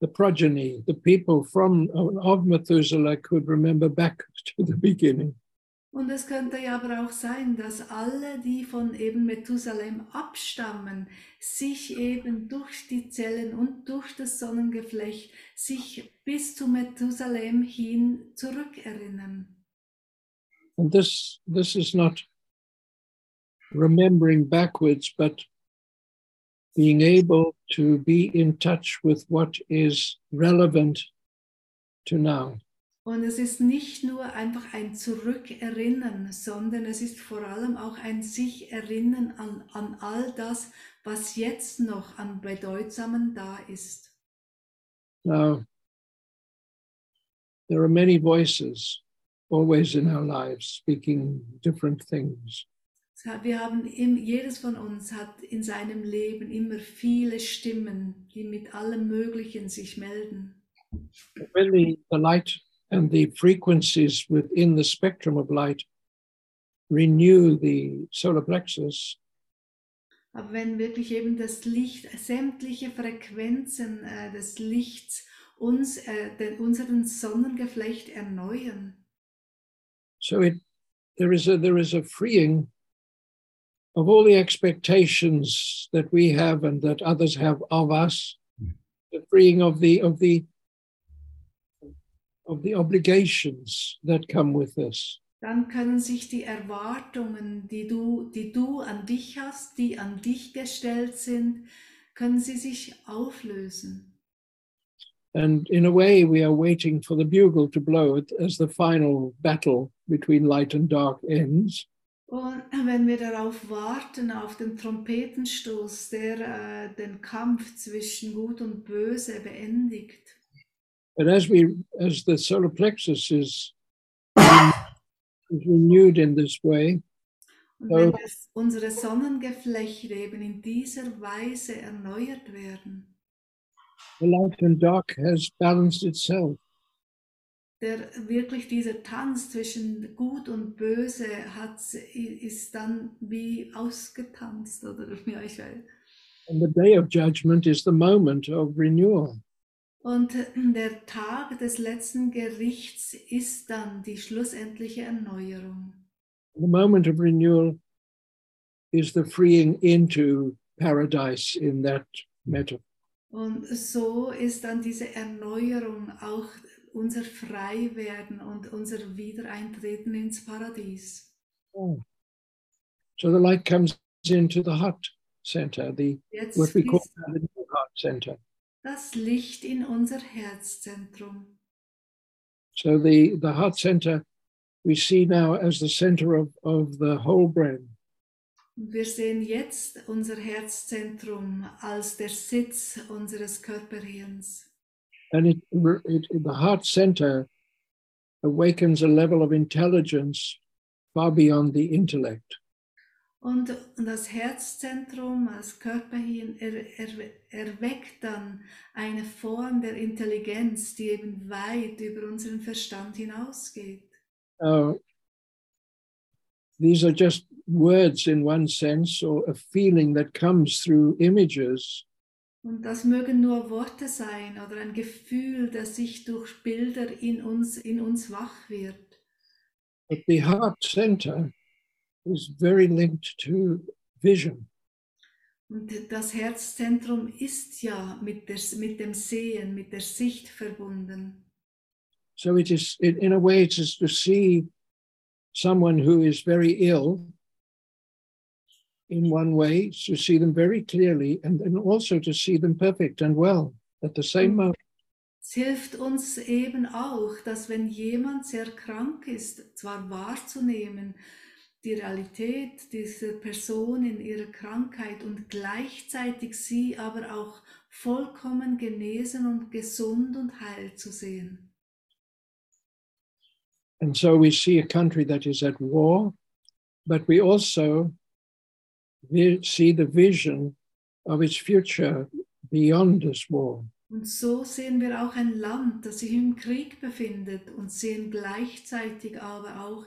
the progeny, the people from of Methuselah could remember back to the beginning. Und es könnte ja aber auch sein, dass alle, die von eben Methusalem abstammen, sich eben durch die Zellen und durch das Sonnengeflecht sich bis zu Methusalem hin zurückerinnern. And this this is not remembering backwards, but being able to be in touch with what is relevant to now. Und es ist nicht nur einfach ein Zurückerinnern, sondern es ist vor allem auch ein sich erinnern an, an all das, was jetzt noch an Bedeutsamen da ist. Now, there are many voices always in our lives speaking different things. Wir haben im, jedes von uns hat in seinem Leben immer viele Stimmen, die mit allem Möglichen sich melden. When the, the light and the frequencies within the spectrum of light renew the solar plexus, Aber wenn wirklich eben das Licht, sämtliche Frequenzen äh, des Lichts uns, äh, den, unseren Sonnengeflecht erneuern, so it there is a there is a freeing of all the expectations that we have and that others have of us, mm. the freeing of the of the of the obligations that come with this. Dann können sich die Erwartungen, die du, die du an dich hast, die an dich gestellt sind, können sie sich auflösen. And in a way, we are waiting for the bugle to blow it as the final battle between light and dark ends. Und wenn wir darauf warten, auf den Trompetenstoß, der äh, den Kampf zwischen Gut und Böse beendigt. But as we, as the solar plexus is, is renewed in this way, Und Ja. wenn das, unsere Sonnengeflechte eben in dieser Weise erneuert werden, the light and dark has balanced itself. der wirklich dieser Tanz zwischen Gut und Böse hat, ist dann wie ausgetanzt oder ja, ich weiß. And the day of judgment is the moment of renewal. Und der Tag des letzten Gerichts ist dann die schlussendliche Erneuerung. The moment of renewal is the freeing into paradise in that metaphor. Und so ist dann diese Erneuerung auch unser Freiwerden und unser Wiedereintreten ins Paradies. Oh. So the light comes into the heart center, the Jetzt what we call the new heart center. Das Licht in unser Herzzentrum. So the, the heart center we see now as the center of, of the whole brain. Wir sehen jetzt unser Herzzentrum als der Sitz unseres Körperhirns. And it, it, the heart center awakens a level of intelligence far beyond the intellect. Und das Herzzentrum als Körperhirn er, er, erweckt dann eine Form der Intelligenz, die eben weit über unseren Verstand hinausgeht. Uh, these are just words in one sense, or a feeling that comes through images. Und das mögen nur Worte sein oder ein Gefühl, das sich durch Bilder in uns, in uns wach wird. But the heart center is very linked to vision. Und das Herzzentrum ist ja mit, der, mit dem Sehen, mit der Sicht verbunden. So it is, it, in a way, it is to see someone who is very ill. In one way, to see them very clearly, and then also to see them perfect and well at the same moment. Es hilft uns eben auch, dass wenn jemand sehr krank ist, zwar wahrzunehmen, die Realität dieser Person in ihrer Krankheit und gleichzeitig sie aber auch vollkommen genesen und gesund und heil zu sehen. And so we see a country that is at war, but we also see the vision of its future beyond this war. Und so sehen wir auch ein Land, das sich im Krieg befindet und sehen gleichzeitig aber auch,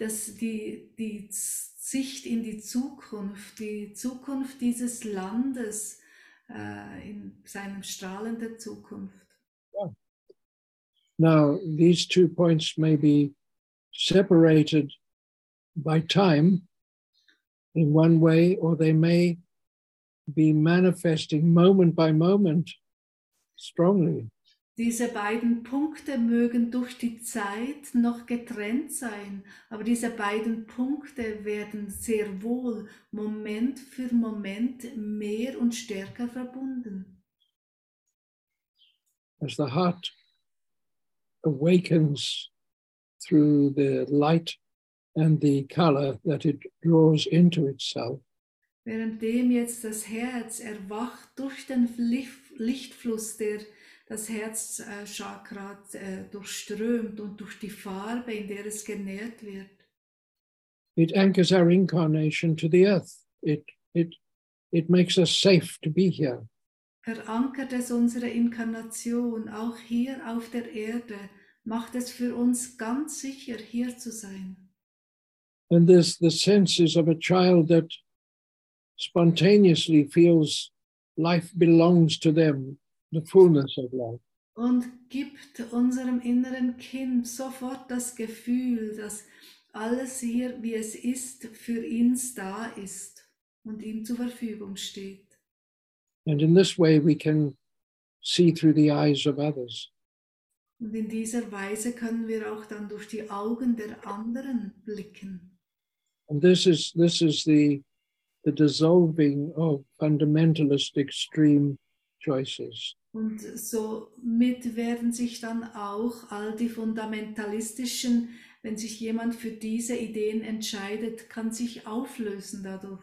dass die, die Sicht in die Zukunft, die Zukunft dieses Landes äh, in seinem strahlenden Zukunft. Now, these two points may be separated by time in one way, or they may be manifesting moment by moment strongly. Diese beiden Punkte mögen durch die Zeit noch getrennt sein, aber diese beiden Punkte werden sehr wohl Moment für Moment mehr und stärker verbunden. As the heart awakens through the light and the color that it draws into itself, Währenddem jetzt das Herz erwacht durch den Licht- Lichtfluss, der das Herzchakra äh, durchströmt und durch die Farbe, in der es genährt wird. it anchors our incarnation to the earth. It, it, it makes us safe to be here. Verankert es unsere Inkarnation auch hier auf der Erde, macht es für uns ganz sicher, hier zu sein. And there's the senses of a child that spontaneously feels life belongs to them, the fullness of life. Und gibt unserem inneren Kind sofort das Gefühl, dass alles hier, wie es ist, für ihn da ist. und ihm zur Verfügung steht. And in this way, we can see through the eyes of others. Und in dieser Weise können wir auch dann durch die Augen der anderen blicken. And this is this is the the dissolving of fundamentalist extreme choices. Und somit werden sich dann auch all die fundamentalistischen, wenn sich jemand für diese Ideen entscheidet, kann sich auflösen dadurch.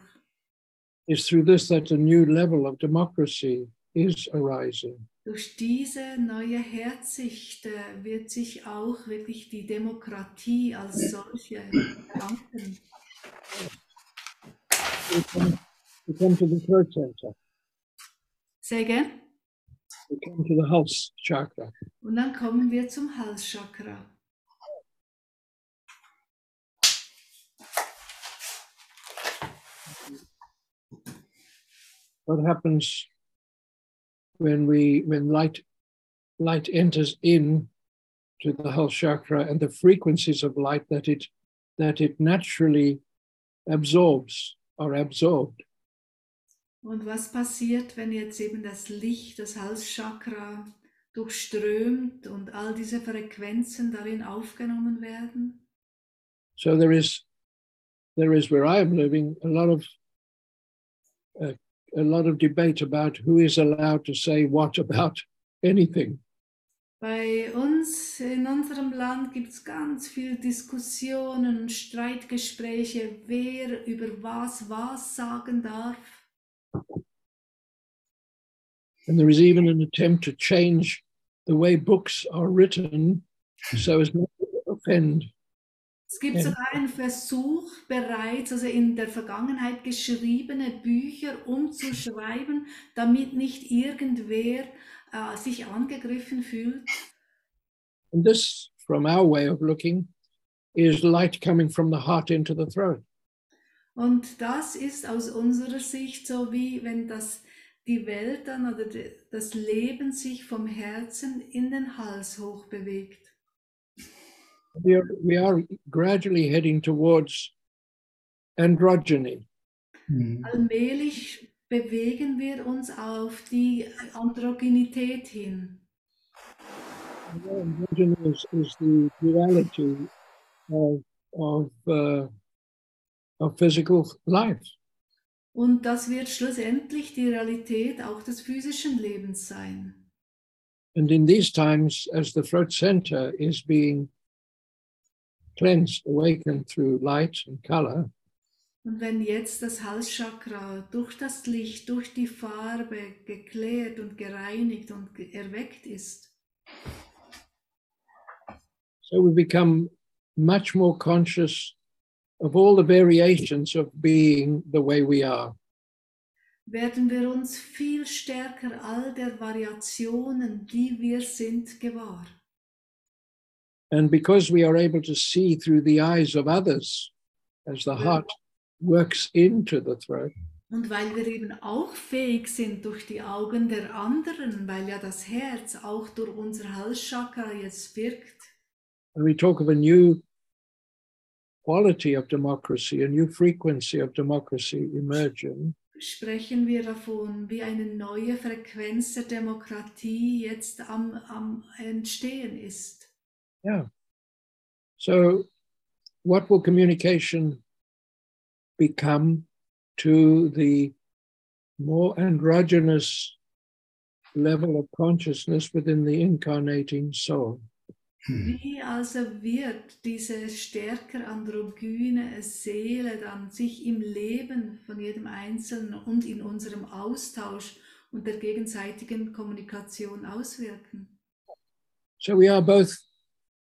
It's through this that a new level of democracy is arising. Durch diese neue Herzsicht äh, wird sich auch wirklich die Demokratie als solche verankern. We come, we come to the third center. Say again. We come to the house chakra. Und dann kommen wir zum Halschakra. What happens when we when light light enters in to the Hals chakra and the frequencies of light that it that it naturally absorbs are absorbed. Und was passiert, wenn jetzt eben das Licht, das Halschakra durchströmt und all diese Frequenzen darin aufgenommen werden? So there is there is where I am living a lot of uh, a lot of debate about who is allowed to say what about anything. Bei uns in unserem Land gibt es ganz viel Diskussionen und Streitgespräche, wer über was was sagen darf. And there is even an attempt to change the way books are written so as not to offend. Es gibt sogar einen Versuch bereits, also in der Vergangenheit geschriebene Bücher umzuschreiben, damit nicht irgendwer äh, sich angegriffen fühlt. And this, from our way of looking, is light coming from the heart into the throat. Und das ist aus unserer Sicht so, wie wenn das die Welt dann oder das Leben sich vom Herzen in den Hals hoch bewegt. We are, we are gradually heading towards androgyny. Mhm. Allmählich bewegen wir uns auf die Androgynität hin. Androgyny is, is the duality of, of, uh, of physical life. Und das wird schlussendlich die Realität auch des physischen Lebens sein. And in these times, as the throat center is being cleansed, awakened through light and color, Und wenn jetzt das Halschakra durch das Licht, durch die Farbe geklärt und gereinigt und erweckt ist, so we become much more conscious of all the variations of being the way we are. werden wir uns viel stärker all der Variationen, die wir sind, gewahr. And because we are able to see through the eyes of others as the heart works into the throat, Und weil wir eben auch fähig sind durch die Augen der anderen, weil ja das Herz auch durch unser Halschakra jetzt wirkt, and we talk of a new quality of democracy, a new frequency of democracy emerging, sprechen wir davon, wie eine neue Frequenz der Demokratie jetzt am, am Entstehen ist. Yeah. So, what will communication become to the more androgynous level of consciousness within the incarnating soul? Wie also wird diese stärker androgyne Seele dann sich im Leben von jedem Einzelnen und in unserem Austausch und der gegenseitigen Kommunikation auswirken? So, we are both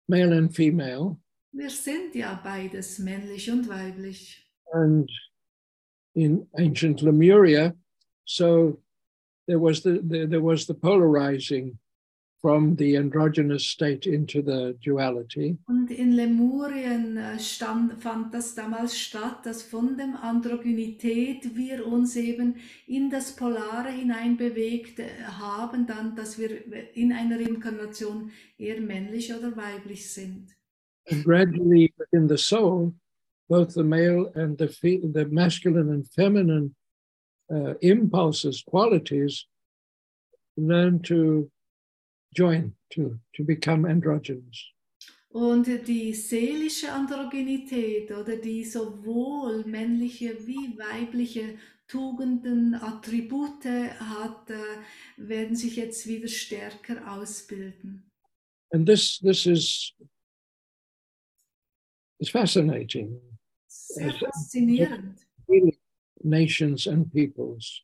male and female, Wir sind ja beides männlich und weiblich. and in ancient Lemuria, so there was the, the there was the polarizing from the androgynous state into the duality. Und in Lemurien äh, stand, fand das damals statt, dass von der Androgynität wir uns eben in das Polare hinein bewegt äh, haben, dann, dass wir in einer Inkarnation eher männlich oder weiblich sind. And gradually within the soul, both the male and the the masculine and feminine uh, impulses, qualities, learn to join, to, to become androgynous. Und die seelische Androgenität oder die sowohl männliche wie weibliche Tugenden, Attribute hat, äh, werden sich jetzt wieder stärker ausbilden. And this, this is, is fascinating. Sehr faszinierend, Nations and peoples.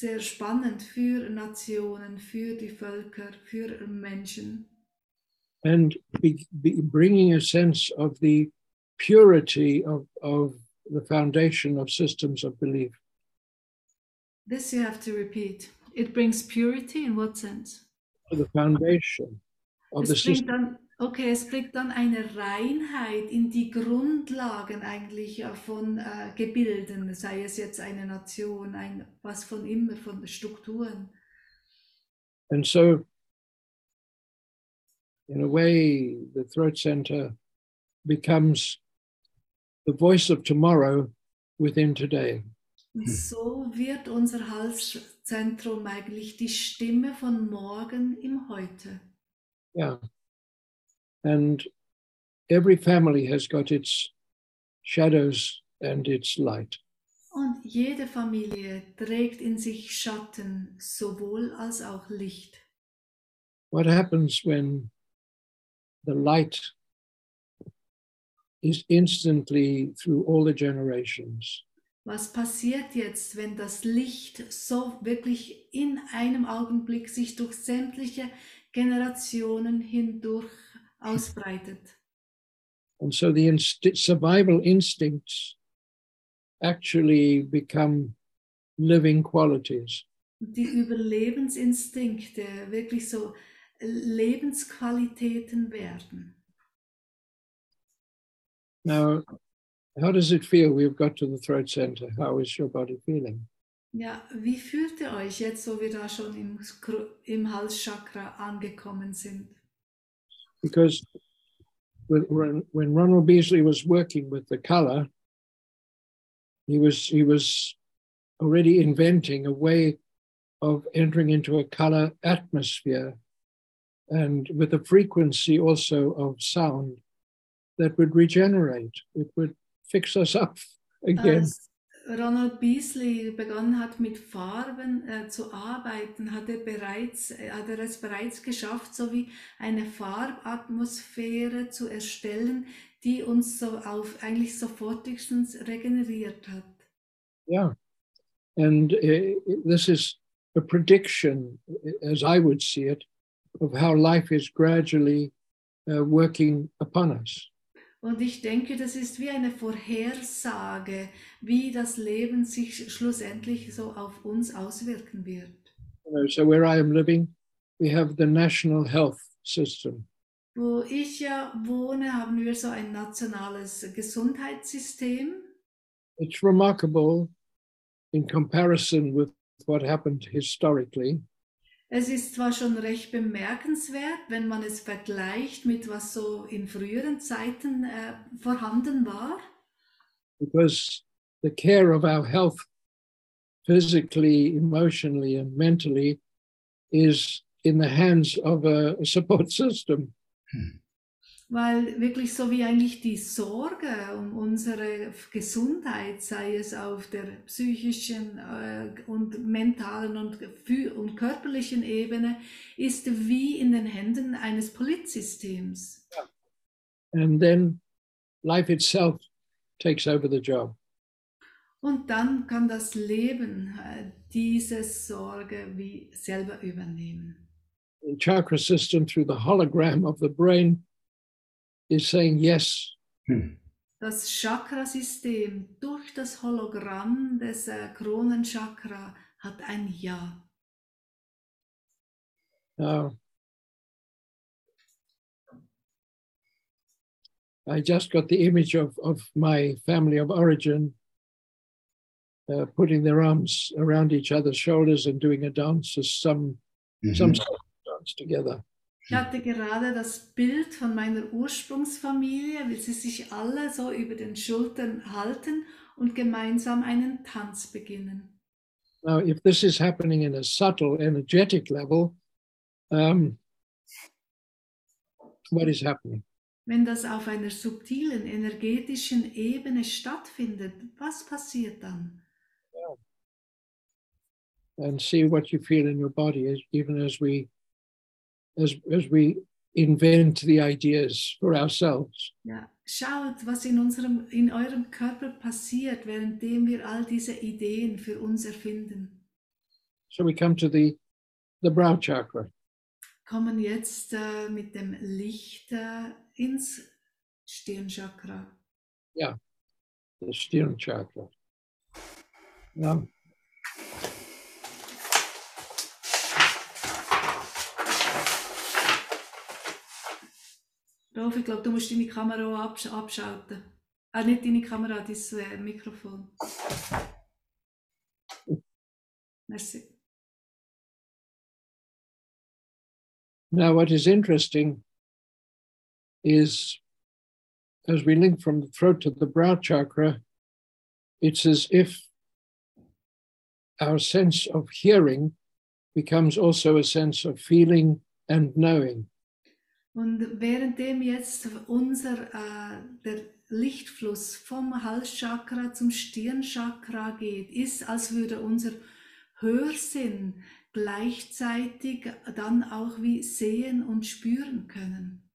Sehr spannend für Nationen, für die Völker, für Menschen. and be, be bringing a sense of the purity of, of the foundation of systems of belief. This you have to repeat. It brings purity in what sense? The foundation of the Es bringt system. dann, okay, es bringt dann eine Reinheit in die Grundlagen eigentlich ja, von äh, Gebilden, sei es jetzt eine Nation, ein, was von immer, von Strukturen. And so, in a way, the throat center becomes the voice of tomorrow within today. Und so wird unser Halszentrum eigentlich die Stimme von morgen im Heute. Yeah. And every family has got its shadows and its light. Und jede Familie trägt in sich Schatten, sowohl als auch Licht. what happens when the light is instantly through all the generations? Was passiert jetzt, wenn das Licht so wirklich in einem Augenblick sich durch sämtliche Generationen hindurch ausbreitet? And so the inst- survival instincts actually become living qualities. Die Überlebensinstinkte wirklich so Lebensqualitäten werden. Now, how does it feel? We've got to the throat center. How is your body feeling? Ja, wie fühlt ihr euch jetzt, wo wir da schon im, im Halschakra angekommen sind? Because when, when, Ronald Beasley was working with the color, he was he was already inventing a way of entering into a color atmosphere and with a frequency also of sound that would regenerate. It would fix us up again. Ronald Beasley begonnen hat mit Farben äh, zu arbeiten, hat er, bereits, äh, hat er es bereits geschafft, so wie eine Farbatmosphäre zu erstellen, die uns so auf eigentlich sofortigstens regeneriert hat. Yeah. And uh, this is a prediction, as I would see it, of how life is gradually uh, working upon us. Und ich denke, das ist wie eine Vorhersage, wie das Leben sich schlussendlich so auf uns auswirken wird. So where I am living, we have the national health system. Wo ich ja wohne, haben wir so ein nationales Gesundheitssystem. It's remarkable in comparison with what happened historically, Es ist zwar schon recht bemerkenswert, wenn man es vergleicht mit was so in früheren Zeiten äh, vorhanden war, because the care of our health, physically, emotionally, and mentally, is in the hands of a, a support system. Weil wirklich so wie eigentlich die Sorge um unsere Gesundheit, sei es auf der psychischen äh, und mentalen und, körperlichen Ebene, ist wie in den Händen eines Politsystems. And then life itself takes over the job. Und dann kann das Leben äh, diese Sorge wie selber übernehmen. The chakra system, through the hologram of the brain, is saying yes. Hm. Das Chakrasystem durch das Hologramm des äh, Kronenchakra hat ein Ja. Now, I just got the image of, of my family of origin uh, putting their arms around each other's shoulders and doing a dance, as some, some Mhm. sort of dance together. Ich hatte gerade das Bild von meiner Ursprungsfamilie, wie sie sich alle so über den Schultern halten und gemeinsam einen Tanz beginnen. Now, if this is happening in a subtle, energetic level, um, what is happening? Wenn das auf einer subtilen, energetischen Ebene stattfindet, was passiert dann? And see what you feel in your body, even as we, as as we invent the ideas for ourselves. Ja, schaut, was in, unserem, in eurem Körper passiert, währenddem wir all diese Ideen für uns erfinden. So we come to the the brow chakra. Kommen jetzt äh, mit dem Licht äh, ins Stirnchakra. the stirn chakra. Now, Rolf, ich glaube, du musst deine Kamera auch absch abschalten. Ah, nicht deine Kamera, dein äh, Mikrofon. Merci. now, what is interesting is as we link from the throat to the brow chakra, it's as if our sense of hearing becomes also a sense of feeling and knowing. Und währenddem jetzt unser äh, der Lichtfluss vom Halschakra zum Stirnchakra geht, ist, als würde unser Hörsinn gleichzeitig dann auch wie sehen und spüren können.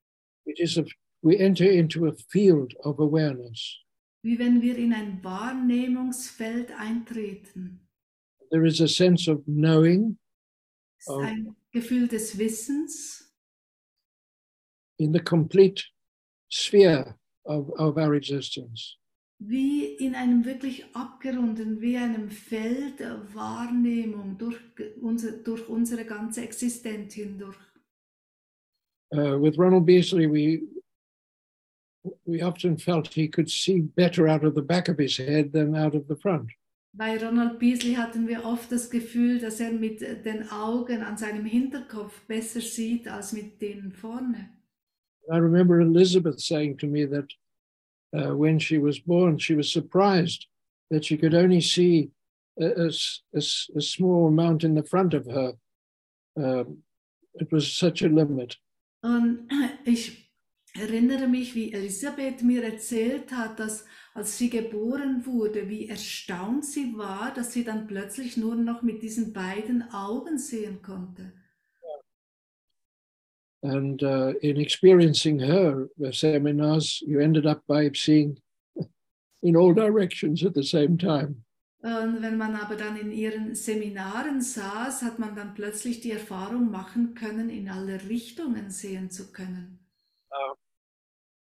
It is a, we enter into a field of awareness. Wie wenn wir in ein Wahrnehmungsfeld eintreten. There is a sense of knowing ein Gefühl des Wissens in the complete sphere of, of our existence. wie in einem wirklich abgerundeten, wie einem Feld der Wahrnehmung durch, unser, durch unsere ganze Existenz hindurch. Uh, with Ronald Beasley, we we often felt he could see better out of the back of his head than out of the front. Bei Ronald Beasley hatten wir oft das Gefühl, dass er mit den Augen an seinem Hinterkopf besser sieht als mit denen vorne. I remember Elizabeth saying to me that uh, when she was born, she was surprised that she could only see a, a a small amount in the front of her. Um, it was such a limit. Und ich erinnere mich, wie Elisabeth mir erzählt hat, dass als sie geboren wurde, wie erstaunt sie war, dass sie dann plötzlich nur noch mit diesen beiden Augen sehen konnte. And uh, in experiencing her uh, seminars, you ended up by seeing in all directions at the same time. Und wenn man aber dann in ihren Seminaren saß, hat man dann plötzlich die Erfahrung machen können, in alle Richtungen sehen zu können.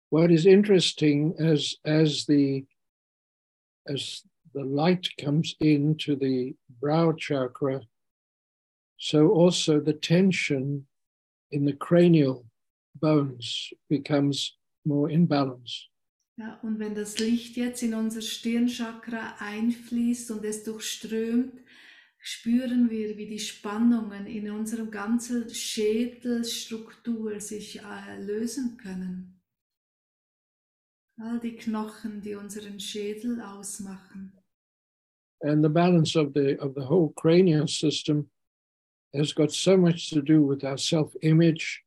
What is interesting as as the as the light comes into the brow chakra, so also the tension in the cranial bones becomes more in balance. Ja, und wenn das Licht jetzt in unser Stirnchakra einfließt und es durchströmt, spüren wir, wie die Spannungen in unserem ganzen Schädelstruktur sich äh, lösen können. All die Knochen, die unseren Schädel ausmachen. And the balance of the of the whole cranial system has got so much to do with our self-image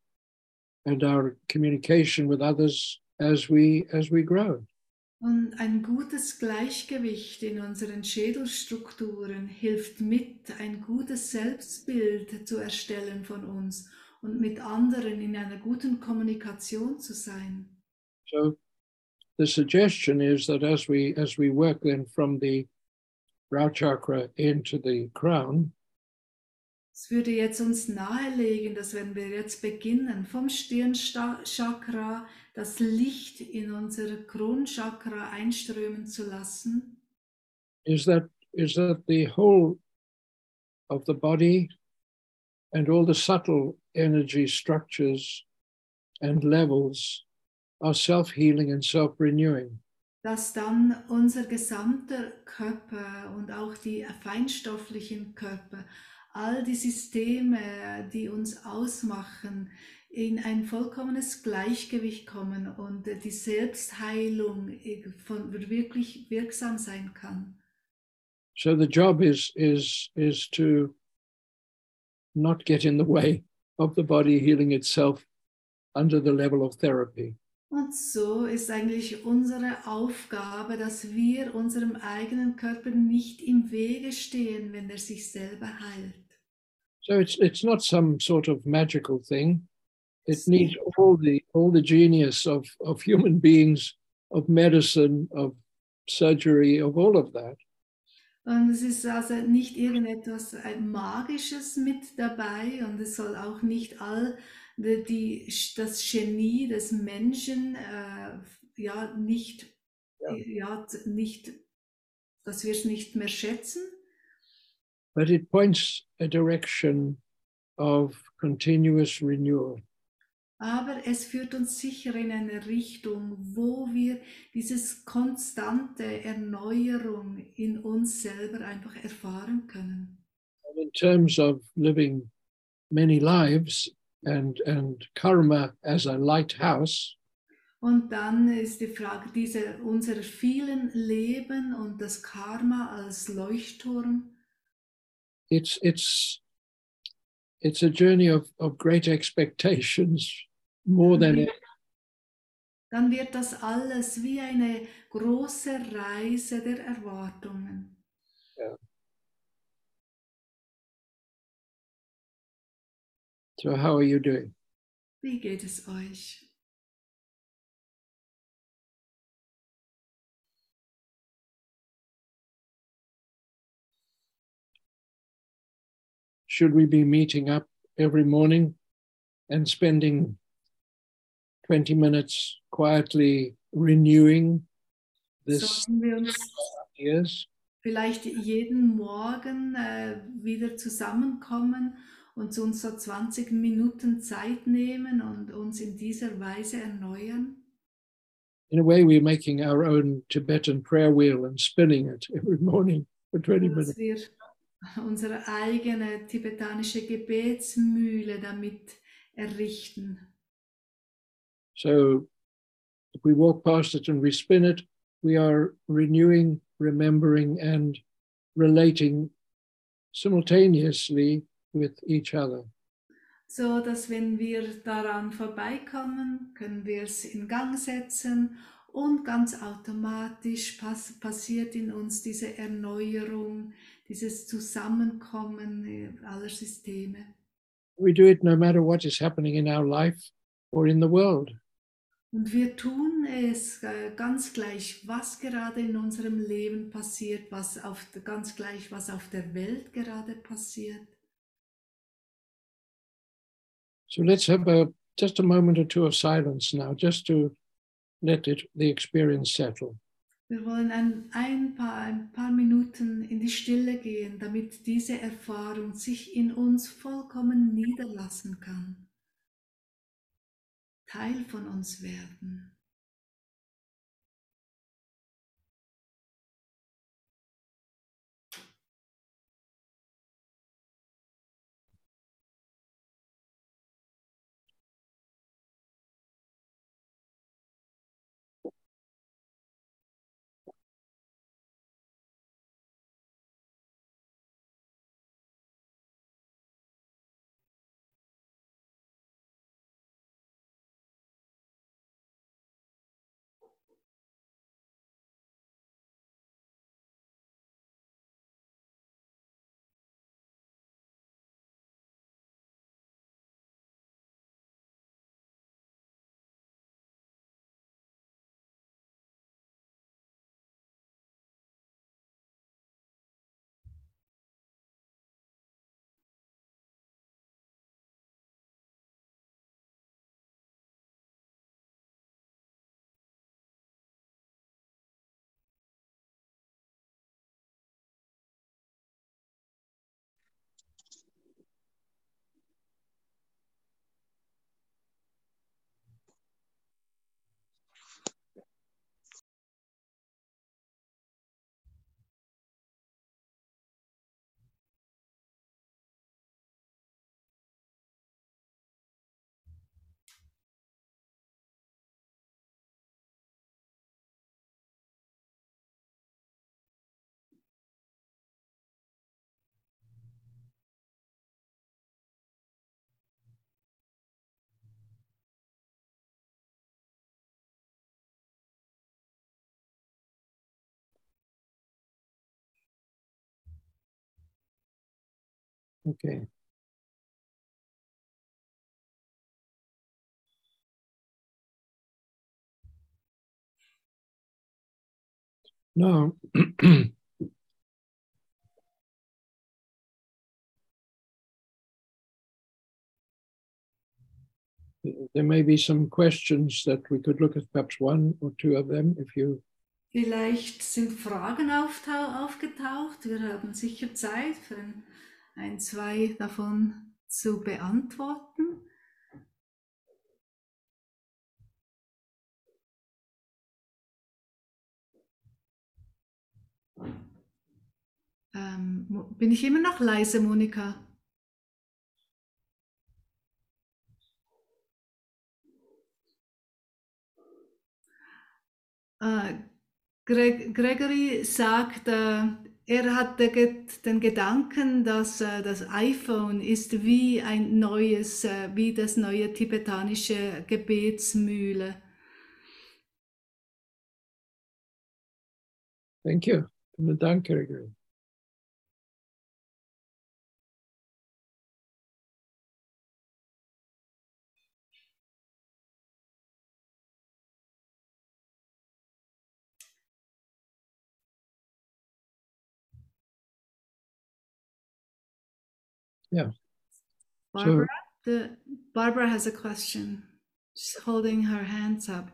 and our communication with others as we as we grow. Und ein gutes Gleichgewicht in unseren Schädelstrukturen hilft mit, ein gutes Selbstbild zu erstellen von uns und mit anderen in einer guten Kommunikation zu sein. So the suggestion is that as we as we work then from the brow chakra into the crown, Es würde jetzt uns nahelegen, dass wenn wir jetzt beginnen, vom Stirnchakra das Licht in unser Kronchakra einströmen zu lassen, is that is that the whole of the body and all the subtle energy structures and levels are self-healing and self-renewing. dass dann unser gesamter Körper und auch die feinstofflichen Körper, all die Systeme, die uns ausmachen, in ein vollkommenes Gleichgewicht kommen und die Selbstheilung von wirklich wirksam sein kann. So the job is is is to not get in the way of the body healing itself under the level of therapy. Und so ist eigentlich unsere Aufgabe, dass wir unserem eigenen Körper nicht im Wege stehen, wenn er sich selber heilt. So it's it's not some sort of magical thing. It needs all the all the genius of, of human beings, of medicine, of surgery, of all of that. Und es ist also nicht irgendetwas Magisches mit dabei und es soll auch nicht all die, das Genie des Menschen äh, ja nicht, Ja. ja. nicht, dass wir es nicht mehr schätzen, But it points a direction of continuous renewal. aber es führt uns sicher in eine Richtung, wo wir dieses konstante Erneuerung in uns selber einfach erfahren können. And in terms of living many lives and and karma as a lighthouse, Und dann ist die Frage diese unserer vielen Leben und das Karma als Leuchtturm. it's it's it's a journey of, of great expectations more than Dann wird das alles wie eine große Reise der Erwartungen. So how are you doing Wie geht es euch? should we be meeting up every morning and spending 20 minutes quietly renewing this Sollten wir uns years vielleicht jeden Morgen äh, wieder zusammenkommen uns so 20 Minuten Zeit nehmen und uns in dieser Weise erneuern? in a way we're making our own tibetan prayer wheel and spinning it every morning for 20 minutes dass wir unsere eigene tibetanische Gebetsmühle damit errichten. So if we walk past it and we spin it, we are renewing, remembering, and relating simultaneously with each other. So dass wenn wir daran vorbeikommen, können wir es in Gang setzen und ganz automatisch pass passiert in uns diese Erneuerung, dieses Zusammenkommen äh, aller Systeme. We do it no matter what is happening in our life or in the world. Und wir tun es äh, ganz gleich, was gerade in unserem Leben passiert, was auf, ganz gleich, was auf der Welt gerade passiert. So let's have a, just a moment or two of silence now, just to let it, the experience settle. Wir wollen ein, ein, paar, ein paar Minuten in die Stille gehen, damit diese Erfahrung sich in uns vollkommen niederlassen kann. Teil von uns werden. Okay. Now, there may be some questions that we could look at perhaps one or two of them if you Vielleicht sind Fragen aufgetaucht. Wir haben sicher Zeit, für ein, ein, zwei davon zu beantworten. Ähm, bin ich immer noch leise, Monika? Äh, Greg, Gregory sagt, äh, er ge- den Gedanken, dass äh, das iPhone ist wie ein neues, äh, wie das neue tibetanische Gebetsmühle. Thank you. Vielen Dank, Gregory. Barbara, the, Barbara has a question. She's holding her hands up.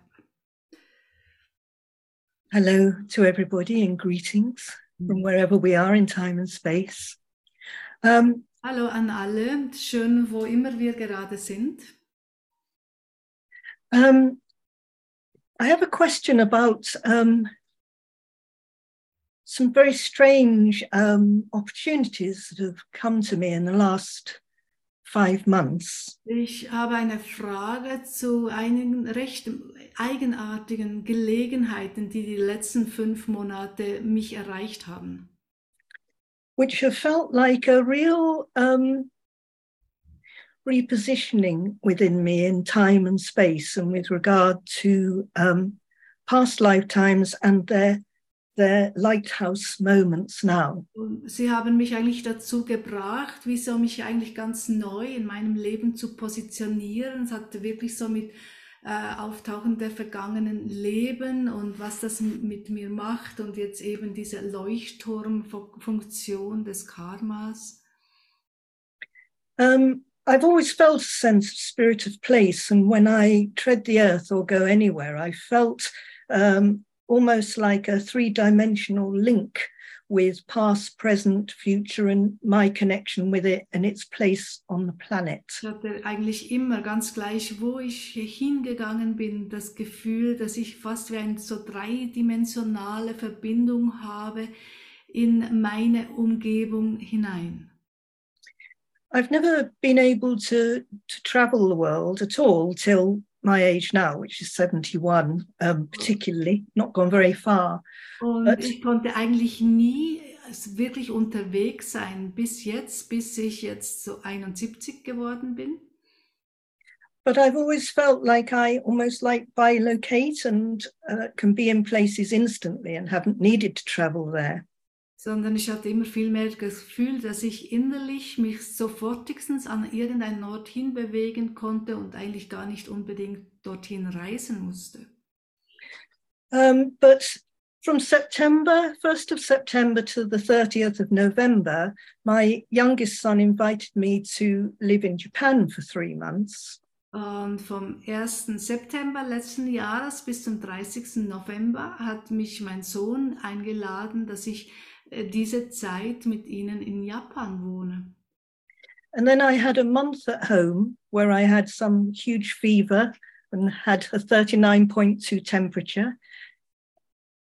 Hello to everybody and greetings from wherever we are in time and space. Um, Hallo an alle, schön, wo immer wir gerade sind. um, I have a question about um, some very strange um, opportunities that have come to me in the last five months. Ich habe eine Frage zu einigen recht eigenartigen Gelegenheiten, die die letzten fünf Monate mich erreicht haben. which have felt like a real um, repositioning within me in time and space and with regard to um, past lifetimes and their their lighthouse moments now. Sie haben mich eigentlich dazu gebracht, wie so mich eigentlich ganz neu in meinem Leben zu positionieren. Es hatte wirklich so mit äh, Auftauchen der vergangenen Leben und was das mit mir macht und jetzt eben diese Leuchtturmfunktion des Karmas. Um, I've always felt a sense of spirit of place, and when I tread the earth or go anywhere, I felt um, almost like a three-dimensional link with past, present, future, and my connection with it and its place on the planet. Ich hatte eigentlich immer ganz gleich, wo ich hingegangen bin, das Gefühl, dass ich fast wie eine so dreidimensionale Verbindung habe in meine Umgebung hinein. I've never been able to to travel the world at all till my age now, which is 71, um, particularly, not gone very far. Und But- ich konnte eigentlich nie wirklich unterwegs sein bis jetzt, bis ich jetzt so 71 geworden bin. But I've always felt like I almost like bilocate and uh, can be in places instantly and haven't needed to travel there. Sondern ich hatte immer viel mehr das Gefühl, dass ich innerlich mich sofortigstens an irgendeinen Ort hinbewegen konnte und eigentlich gar nicht unbedingt dorthin reisen musste. Um, but from September, 1st of September to the 30th of November, my youngest son invited me to live in Japan for three months. Und vom 1. September letzten Jahres bis zum 30. November hat mich mein Sohn eingeladen, dass ich diese Zeit mit ihnen in Japan wohne. And then I had a month at home where I had some huge fever and had a 39.2 temperature.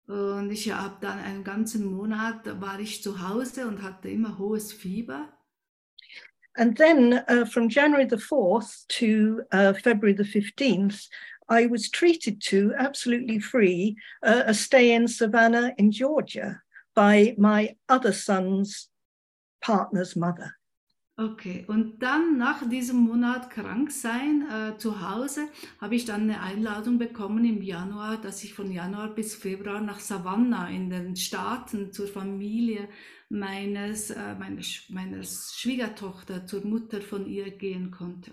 Und ich habe dann einen ganzen Monat, war ich zu Hause und hatte immer hohes Fieber. And then uh, from January the 4th to uh, February the 15th, I was treated to absolutely free uh, a stay in Savannah in Georgia by my other son's partner's mother. Okay, und dann nach diesem Monat krank sein äh, zu Hause habe ich dann eine Einladung bekommen im Januar, dass ich von Januar bis Februar nach Savannah in den Staaten zur Familie meines, äh, meines, meines Schwiegertochter, zur Mutter von ihr gehen konnte.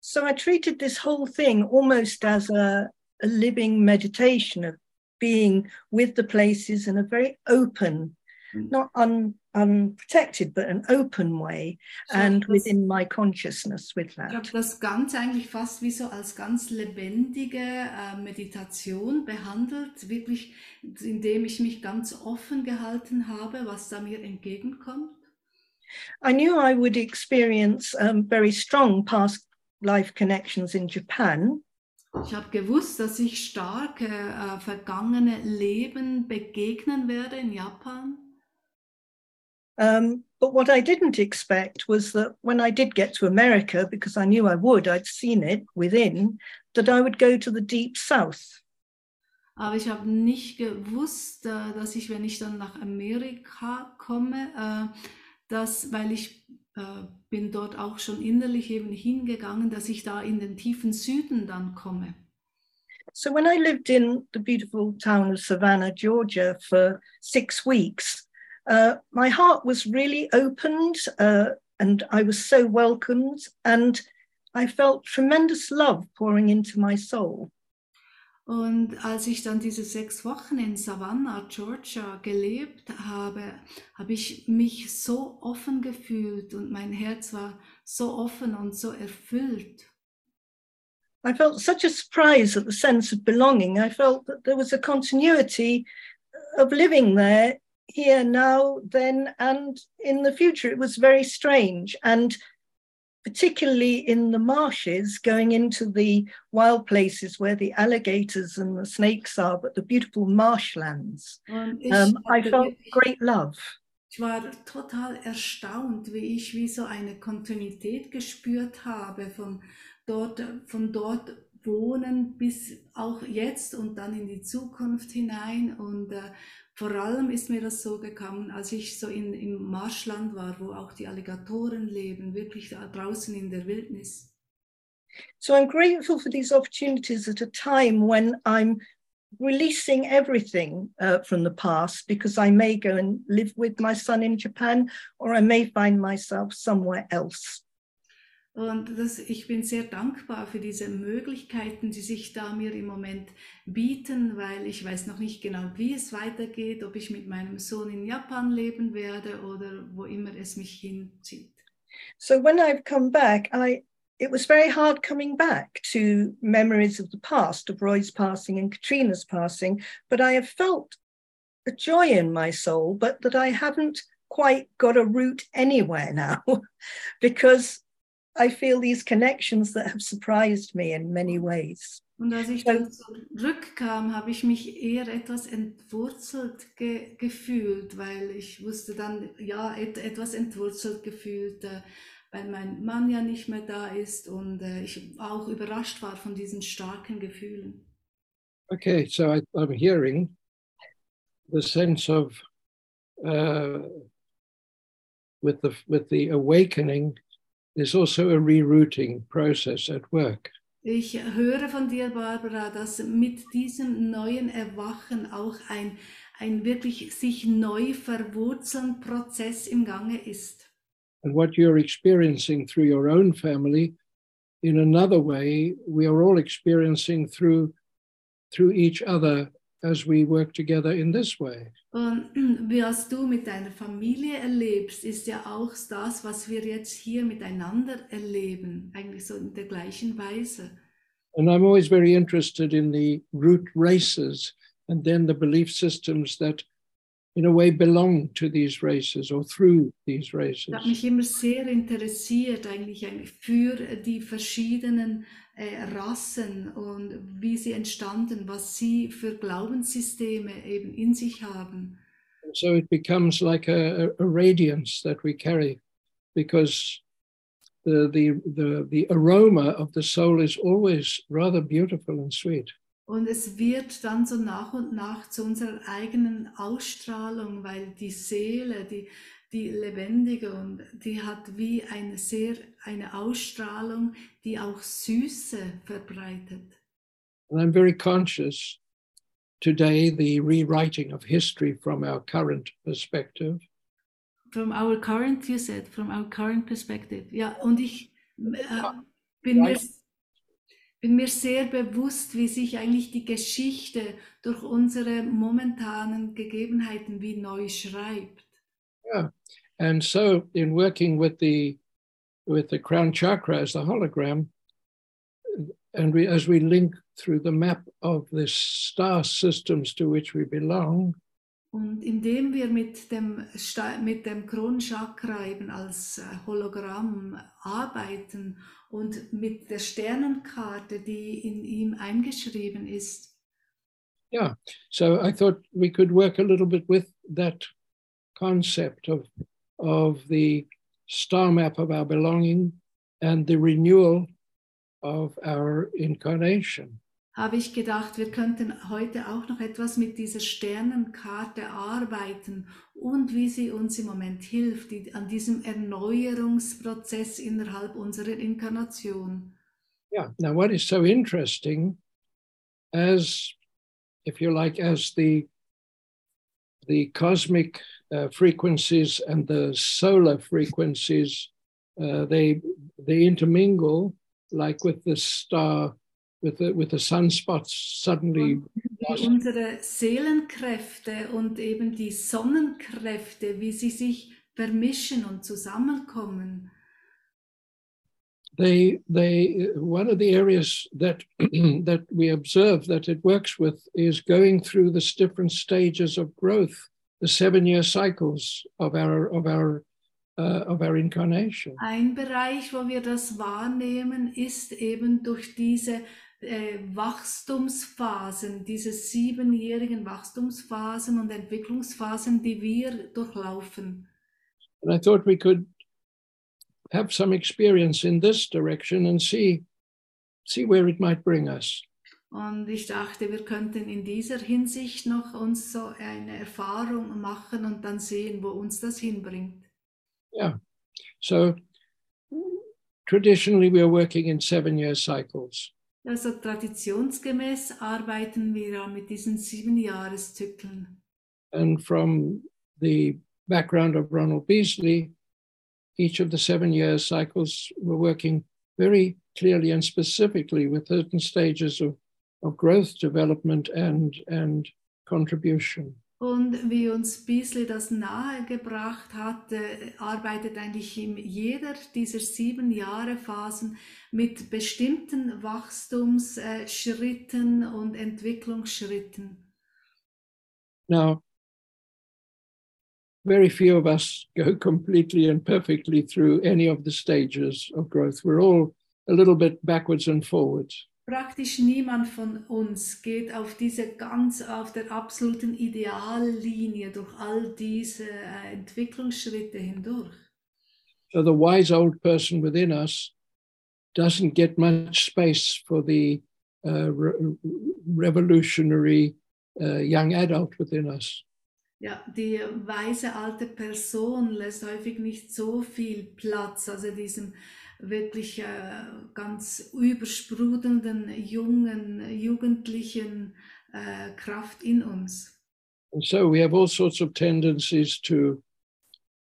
So I treated this whole thing almost as a, a living meditation of being with the places in a very open, Mm. not un, unprotected, but an open way, So and das- within my consciousness with Ich habe that. das Ganze eigentlich fast wie so als ganz lebendige äh, Meditation behandelt, wirklich, indem ich mich ganz offen gehalten habe, was da mir entgegenkommt. I knew I would experience um, very strong past life connections in Japan, Ich habe gewusst, dass ich starke äh, vergangene Leben begegnen werde in Japan. Um, but what I didn't expect was that when I did get to America, because I knew I would, I'd seen it within, that I would go to the deep south. Aber ich habe nicht gewusst, äh, dass ich, wenn ich dann nach Amerika komme, äh, dass, weil ich bin dort auch schon innerlich eben hingegangen, dass ich da in den tiefen Süden dann komme. So when I lived in the beautiful town of Savannah, Georgia, for six weeks, uh, my heart was really opened uh, and I was so welcomed and I felt tremendous love pouring into my soul. Und als ich dann diese sechs Wochen in Savannah, Georgia gelebt habe, habe ich mich so offen gefühlt und mein Herz war so offen und so erfüllt. I felt such a surprise at the sense of belonging. I felt that there was a continuity of living there, here, now, then, and in the future. It was very strange. And particularly in the marshes, going into the wild places where the alligators and the snakes are, but the beautiful marshlands, um, I felt great love. ich war total erstaunt, wie ich wie so eine Kontinuität gespürt habe von dort, von dort wohnen bis auch jetzt und dann in die Zukunft hinein. Und äh, vor allem ist mir das so gekommen, als ich so in, im Marschland war, wo auch die Alligatoren leben, wirklich draußen in der Wildnis. So I'm grateful for these opportunities at a time when I'm releasing everything uh, from the past because I may go and live with my son in Japan or I may find myself somewhere else. Und das, ich bin sehr dankbar für diese Möglichkeiten, die sich da mir im Moment bieten, weil ich weiß noch nicht genau, wie es weitergeht, ob ich mit meinem Sohn in Japan leben werde oder wo immer es mich hinzieht. So when I've come back, I it was very hard coming back to memories of the past, of Roy's passing and Katrina's passing, but I have felt a joy in my soul, but that I haven't quite got a root anywhere now because I feel these connections that have surprised me in many ways. Und als ich dann zurückkam, habe ich mich eher etwas entwurzelt ge gefühlt, weil ich wusste dann, ja, et etwas entwurzelt gefühlt, äh, weil mein Mann ja nicht mehr da ist und äh, ich auch überrascht war von diesen starken Gefühlen. Okay, so I, I'm hearing the sense of uh, with the with the awakening, there's also a rerouting process at work. Ich höre von dir, Barbara, dass mit diesem neuen Erwachen auch ein, ein wirklich sich neu verwurzeln Prozess im Gange ist. And what you're experiencing through your own family, in another way, we are all experiencing through through each other as we work together in this way. Und was du mit deiner Familie erlebst, ist ja auch das, was wir jetzt hier miteinander erleben, eigentlich so in der gleichen Weise. And I'm always very interested in the root races and then the belief systems that, in a way, belong to these races or through these races. Ich habe mich immer sehr interessiert eigentlich, eigentlich für die verschiedenen äh, Rassen und wie sie entstanden, was sie für Glaubenssysteme eben in sich haben. So it becomes like a, a, a radiance that we carry because the, the, the, the aroma of the soul is always rather beautiful and sweet. Und es wird dann so nach und nach zu unserer eigenen Ausstrahlung, weil die Seele, die, die lebendige und die hat wie eine sehr eine Ausstrahlung, die auch Süße verbreitet. And I'm very conscious today the rewriting of history from our current perspective. From our current, you said, from our current perspective. Ja, und ich äh, bin, mir, bin mir sehr bewusst, wie sich eigentlich die Geschichte durch unsere momentanen Gegebenheiten wie neu schreibt. Yeah. And so in working with the with the crown chakra as the hologram, and we as we link through the map of the star systems to which we belong, Und indem wir mit dem, mit dem Kronchakra eben als äh, Hologramm arbeiten und mit der Sternenkarte, die in ihm eingeschrieben ist, yeah. So I thought we could work a little bit with that concept of of the star map of our belonging and the renewal of our incarnation. habe ich gedacht, wir könnten heute auch noch etwas mit dieser Sternenkarte arbeiten und wie sie uns im Moment hilft, die, an diesem Erneuerungsprozess innerhalb unserer Inkarnation. Yeah. Now, what is so interesting, as if you like, as the the cosmic uh, frequencies and the solar frequencies, uh, they they intermingle, like with the star, with the with the sunspots suddenly. Wie unsere Seelenkräfte und eben die Sonnenkräfte, wie sie sich vermischen und zusammenkommen. They they one of the areas that that we observe that it works with is going through this different stages of growth, the seven year cycles of our of our uh, of our incarnation. Ein Bereich, wo wir das wahrnehmen, ist eben durch diese äh, Wachstumsphasen, diese siebenjährigen Wachstumsphasen und Entwicklungsphasen, die wir durchlaufen. And I thought we could have some experience in this direction and see see where it might bring us. Und ich dachte, wir könnten in dieser Hinsicht noch uns so eine Erfahrung machen und dann sehen, wo uns das hinbringt. Yeah. So traditionally we are working in seven year cycles. Also traditionsgemäß arbeiten wir mit diesen sieben Jahreszyklen. And from the background of Ronald Beasley, each of the seven year cycles were working very clearly and specifically with certain stages of, of growth, development, and, and contribution. Und wie uns Beasley das nahegebracht hat, äh, arbeitet eigentlich in jeder dieser sieben Jahre Phasen mit bestimmten Wachstumsschritten und Entwicklungsschritten. Now, very few of us go completely and perfectly through any of the stages of growth. We're all a little bit backwards and forwards. Praktisch niemand von uns geht auf diese ganz auf der absoluten Ideallinie durch all diese äh, Entwicklungsschritte hindurch. So the wise old person within us doesn't get much space for the uh, re- revolutionary uh, young adult within us. Ja, die weise alte Person lässt häufig nicht so viel Platz, also diesem wirklich äh, ganz übersprudelnden jungen, jugendlichen äh, Kraft in uns. And so we have all sorts of tendencies to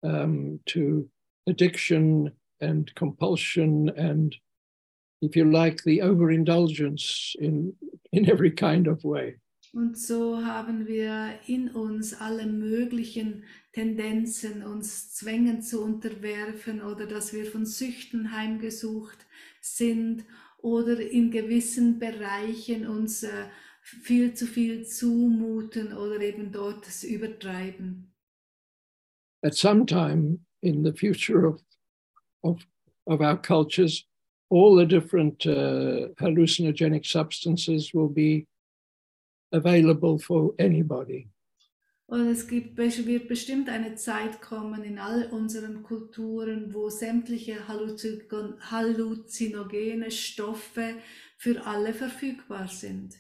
um, to addiction and compulsion and, if you like, the overindulgence in in every kind of way. Und so haben wir in uns alle möglichen Tendenzen, uns Zwängen zu unterwerfen oder dass wir von Süchten heimgesucht sind oder in gewissen Bereichen uns äh, viel zu viel zumuten oder eben dort das übertreiben. At some time in the future of of of our cultures, all the different uh, hallucinogenic substances will be available for anybody. Und es gibt, wird bestimmt eine Zeit kommen in all unseren Kulturen, wo sämtliche Halluzi- halluzinogene Stoffe für alle verfügbar sind.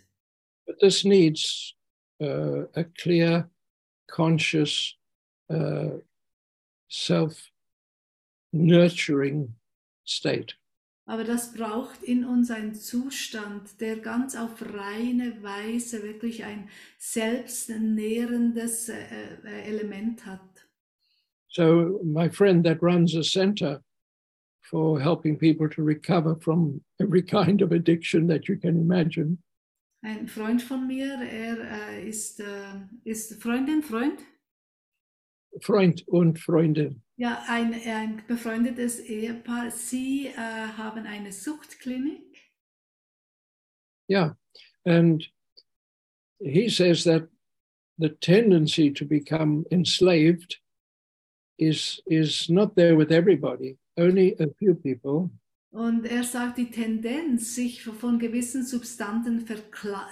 But this needs uh, a clear, conscious uh, self nurturing state. Aber das braucht in uns einen Zustand, der ganz auf reine Weise wirklich ein selbstnährendes äh, äh, Element hat. So, my friend that runs a center for helping people to recover from every kind of addiction that you can imagine. Ein Freund von mir, er äh, ist, ist Freundin, Freund? Freund und Freundin. Ja, ein, ein befreundetes Ehepaar. Sie äh, haben eine Suchtklinik. Yeah. And he says that the tendency to become enslaved is, is not there with everybody, only a few people. Und er sagt, die Tendenz, sich von gewissen Substanzen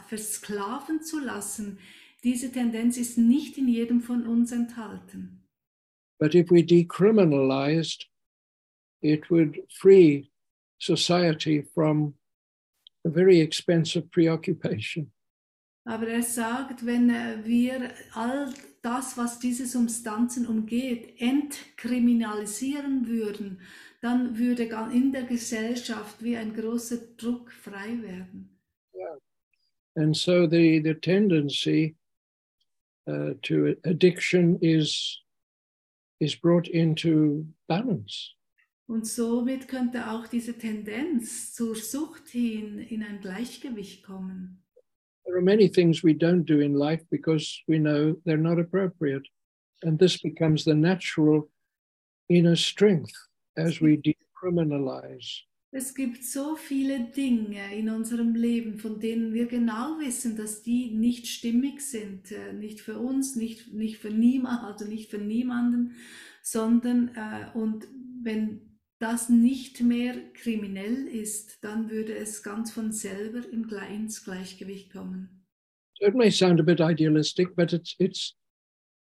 versklaven zu lassen, diese Tendenz ist nicht in jedem von uns enthalten. But if we decriminalized, it would free society from a very expensive preoccupation. Aber er sagt, wenn äh, wir all das, was diese Substanzen umgeht, entkriminalisieren würden, dann würde in der Gesellschaft wie ein großer Druck frei werden. And so the, the tendency uh, to addiction is, is brought into balance. Und somit könnte auch diese Tendenz zur Sucht hin in ein Gleichgewicht kommen. There are many things we don't do in life because we know they're not appropriate. And this becomes the natural inner strength as we decriminalize. Es gibt so viele Dinge in unserem Leben, von denen wir genau wissen, dass die nicht stimmig sind, äh, nicht für uns, nicht, nicht für niemand, also nicht für niemanden, sondern äh, und wenn das nicht mehr kriminell ist, dann würde es ganz von selber im, ins Gleichgewicht kommen. It may sound a bit idealistic, but it's it's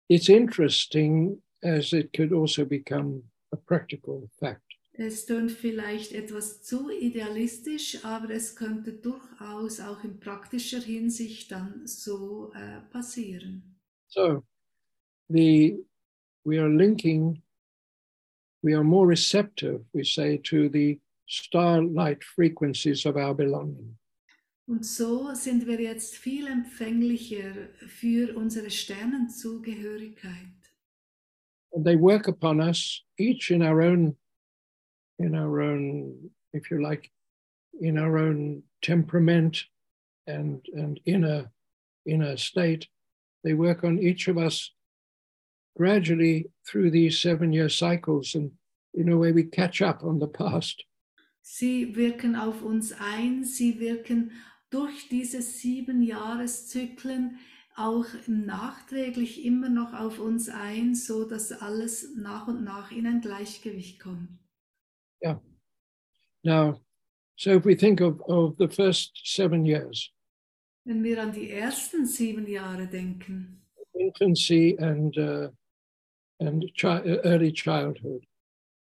it's interesting as it could also become a practical fact. Es tönt vielleicht etwas zu idealistisch, aber es könnte durchaus auch in praktischer Hinsicht dann so äh, passieren. So the we are linking, we are more receptive, we say, to the starlight frequencies of our belonging. Und so sind wir jetzt viel empfänglicher für unsere Sternenzugehörigkeit. And they work upon us each in our own, in our own, if you like, in our own temperament and and inner inner state. They work on each of us gradually through these seven year cycles and in a way we catch up on the past. Sie wirken auf uns ein, sie wirken durch diese sieben Jahreszyklen auch nachträglich immer noch auf uns ein, so dass alles nach und nach in ein Gleichgewicht kommt. Now, so if we think of, of the first seven years, Wenn wir an die ersten sieben Jahre denken, infancy and uh, and chi- early childhood,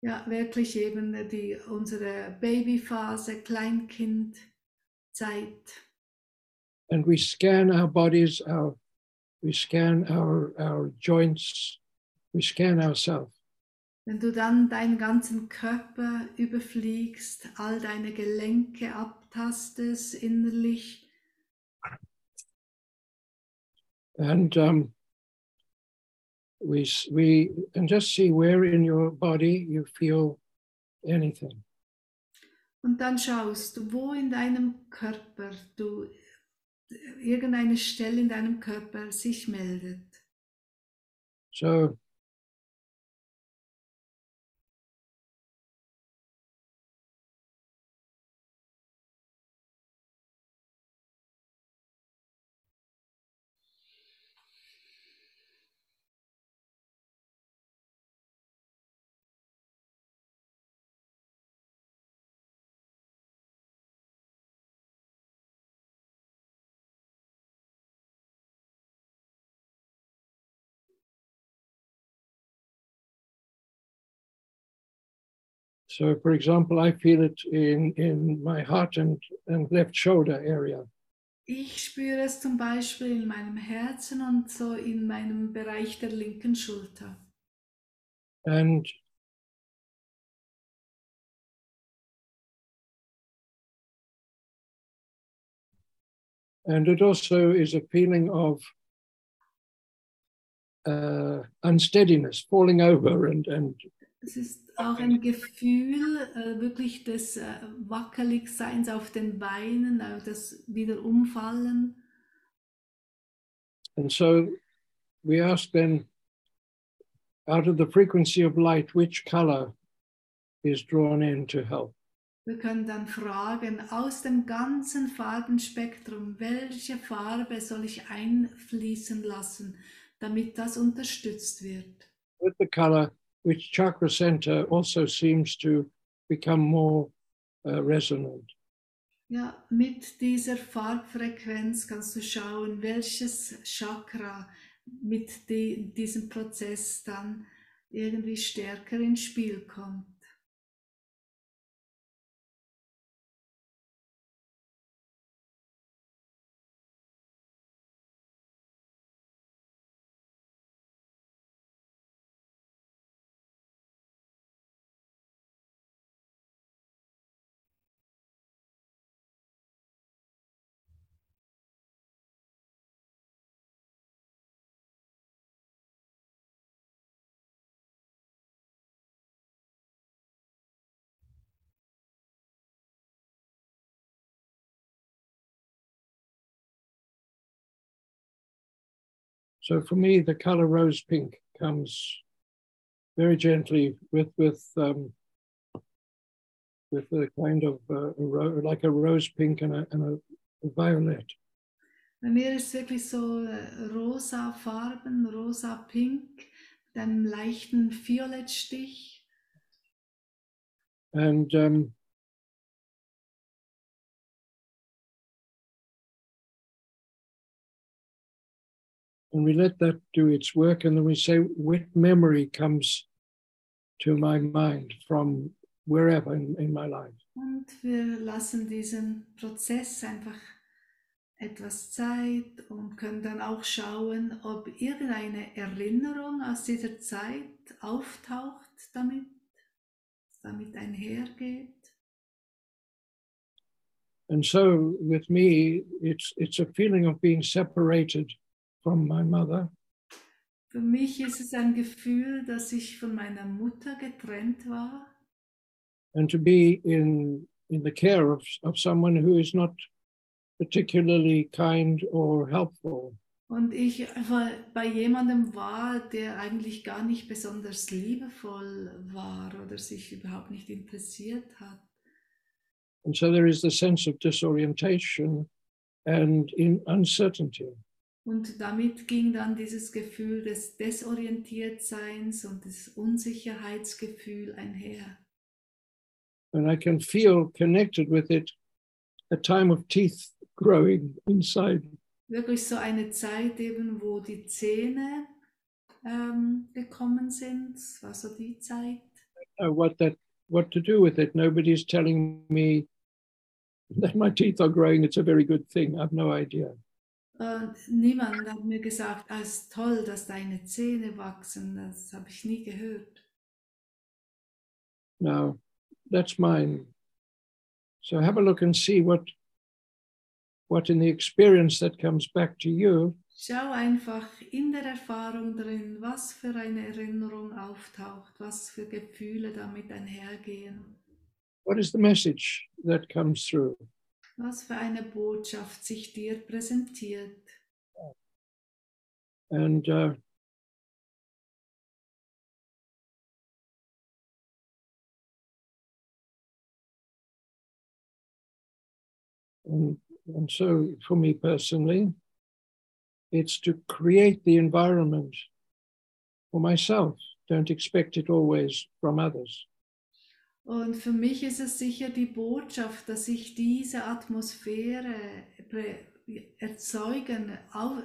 ja, wirklich eben die, unsere Babyphase, Kleinkindzeit. and we scan our bodies, our we scan our our joints, we scan ourselves. Wenn du dann deinen ganzen Körper überfliegst, all deine Gelenke abtastest innerlich, and um, we we and just see where in your body you feel anything. Und dann schaust du, wo in deinem Körper du irgendeine Stelle in deinem Körper sich meldet. So so for example, I feel it in in my heart and and left shoulder area. Ich spüre es zum Beispiel in meinem Herzen und so in meinem Bereich der linken Schulter. And and it also is a feeling of uh, unsteadiness, falling over and, and Es ist auch ein Gefühl äh, wirklich des äh, Wackeligseins auf den Beinen, äh, das wieder umfallen. And so we ask then, out of the frequency of light, which color is drawn in to help? Wir können dann fragen, aus dem ganzen Farbenspektrum, welche Farbe soll ich einfließen lassen, damit das unterstützt wird? With the color, which chakra center also seems to become more uh, resonant. Ja, mit dieser Farbfrequenz kannst du schauen, welches Chakra mit die, diesem Prozess dann irgendwie stärker ins Spiel kommt. So for me, the color rose pink comes very gently with with um, with a kind of uh, a ro- like a rose pink and a, and a, a violet. Bei mir ist wirklich so äh, rosa Farben, rosa Pink, mit einem leichten Violettstich. And um, and we let that do its work, and then we say, what memory comes to my mind from wherever in, in my life? Und wir lassen diesen Prozess einfach etwas Zeit und können dann auch schauen, ob irgendeine Erinnerung aus dieser Zeit auftaucht damit, damit einhergeht. And so with me, it's it's a feeling of being separated from my mother, Für mich ist es ein Gefühl, dass ich von meiner Mutter getrennt war and to be in in the care of, of someone who is not particularly kind or helpful. und ich bei jemandem war, der eigentlich gar nicht besonders liebevoll war oder sich überhaupt nicht interessiert hat. And so there is the sense of disorientation and in uncertainty. Und damit ging dann dieses Gefühl des Desorientiertseins und des Unsicherheitsgefühl einher. And I can feel connected with it a time of teeth growing inside. Wirklich so eine Zeit eben, wo die Zähne ähm, gekommen sind. Das war so die Zeit. Uh, what that what to do with it. Nobody's telling me that my teeth are growing. It's a very good thing. I have no idea. Und niemand hat mir gesagt, ah, es ist toll, dass deine Zähne wachsen. Das habe ich nie gehört. Now, that's mine. So have a look and see what what in the experience that comes back to you Schau einfach in der Erfahrung drin, was für eine Erinnerung auftaucht, was für Gefühle damit einhergehen, what is the message that comes through was für eine Botschaft sich dir präsentiert. and uh, and, and so for me personally it's to create the environment for myself don't expect it always from others Und für mich ist es sicher die Botschaft, dass ich diese Atmosphäre erzeugen,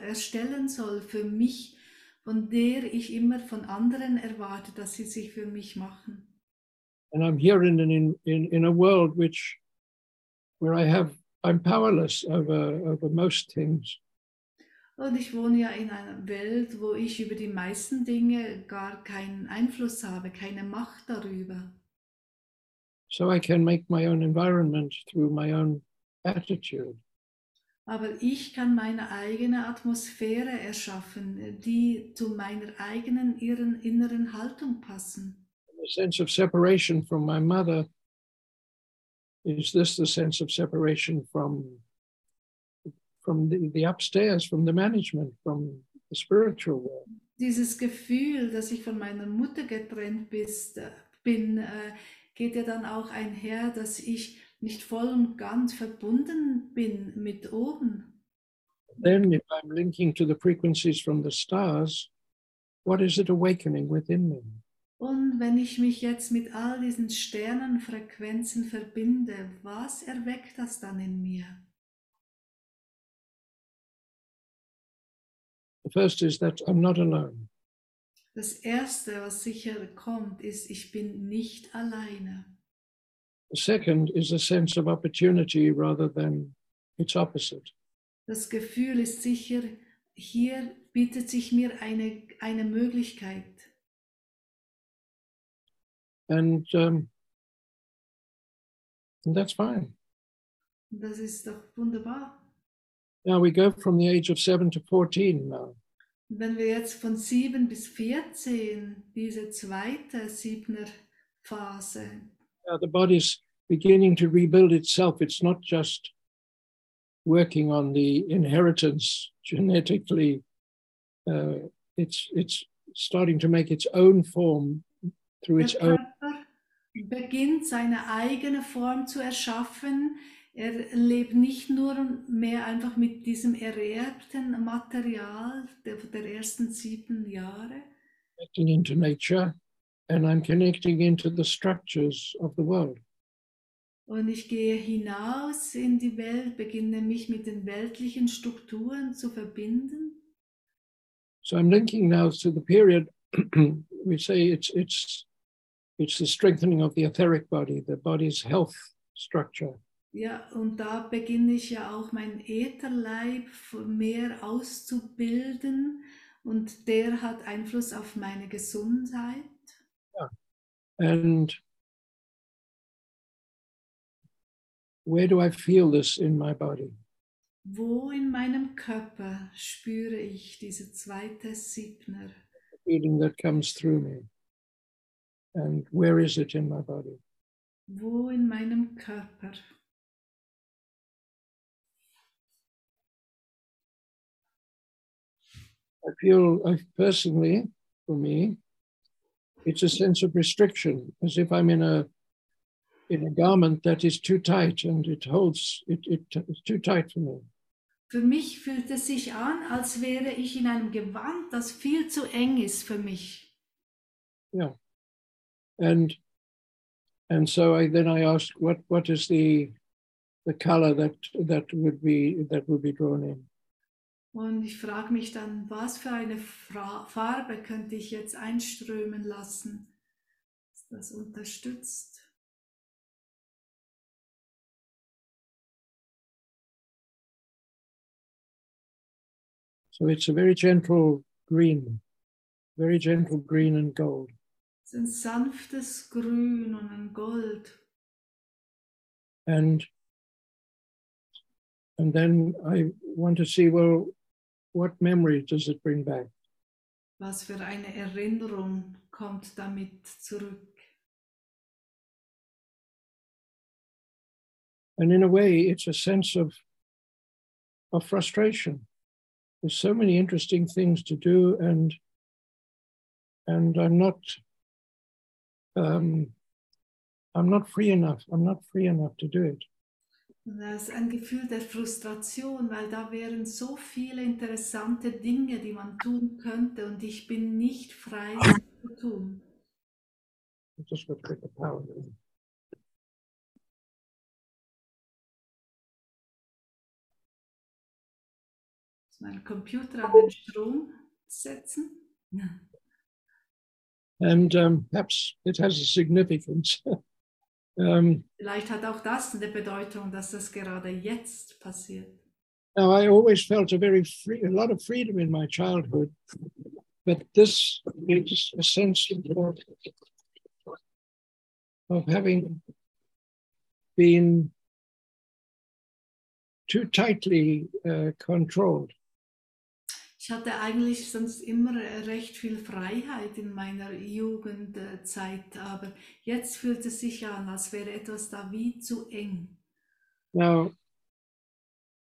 erstellen soll für mich, von der ich immer von anderen erwarte, dass sie sich für mich machen. and i'm here in, in, in a world which where i have i'm powerless over over most things Und ich wohne ja in einer Welt, wo ich über die meisten Dinge gar keinen Einfluss habe, keine Macht darüber. So I can make my own environment through my own attitude. Aber ich kann meine eigene Atmosphäre erschaffen, die zu meiner eigenen ihren inneren Haltung passen. The sense of separation from my mother is this the sense of separation from from the, the upstairs, from the management, from the spiritual world. Dieses Gefühl, dass ich von meiner Mutter getrennt bist, bin, äh, geht ja dann auch einher, dass ich nicht voll und ganz verbunden bin mit oben. Then, if I'm linking to the frequencies from the stars, what is it awakening within me? Und wenn ich mich jetzt mit all diesen Sternenfrequenzen verbinde, was erweckt das dann in mir? The first is that I'm not alone. Das Erste, was sicher kommt, ist, ich bin nicht alleine. The second is a sense of opportunity rather than its opposite. Das Gefühl ist sicher, hier bietet sich mir eine, eine Möglichkeit. And, um, and that's fine. Und das ist doch wunderbar. Now we go from the age of 7 to 14 now. Und wenn wir jetzt von 7 bis 14 diese zweite Siebner Phase, Now the body's beginning to rebuild itself. It's not just working on the inheritance genetically. Uh, it's it's starting to make its own form through der its own. Körper beginnt seine eigene Form zu erschaffen. Er lebt nicht nur mehr einfach mit diesem ererbten Material der, der ersten sieben Jahre, connecting into nature and I'm connecting into the structures of the world. Und ich gehe hinaus in die Welt, beginne mich mit den weltlichen Strukturen zu verbinden. So I'm linking now to the period we say it's it's it's the strengthening of the etheric body, the body's health structure. Ja, und da beginne ich ja auch meinen Ätherleib mehr auszubilden und der hat Einfluss auf meine Gesundheit. And where do I feel this in my body? Wo in meinem Körper spüre ich diese zweite Siebner? The feeling that comes through me. And where is it in my body? Wo in meinem Körper? I feel I personally, for me, it's a sense of restriction, as if I'm in a in a garment that is too tight and it holds it, it it's too tight for me. Für mich fühlt es sich an, als wäre ich in einem Gewand, das viel zu eng ist für mich. Yeah. And and so I then I asked what what is the the color that that would be that would be drawn in. Und ich frage mich dann, was für eine Farbe könnte ich jetzt einströmen lassen, dass das unterstützt. So it's a very gentle green, very gentle green and gold. Es ist ein sanftes Grün und ein Gold. And and then I want to see well what memory does it bring back? Was für eine Erinnerung kommt damit zurück? And in a way, it's a sense of, of frustration. There's so many interesting things to do, and and I'm not um, I'm not free enough. I'm not free enough to do it. Das ist ein Gefühl der Frustration, weil da wären so viele interessante Dinge, die man tun könnte und ich bin nicht frei, zu tun. Just the power. Muss meinen Computer an den Strom setzen. And um, perhaps it has a significance. um, Vielleicht hat auch das eine Bedeutung, dass das gerade jetzt passiert. Now, I always felt a very free, a lot of freedom in my childhood, but this is a sense of, of having been too tightly uh, controlled. Ich hatte eigentlich sonst immer recht viel Freiheit in meiner Jugendzeit, aber jetzt fühlt es sich an, als wäre etwas da wie zu eng. Now,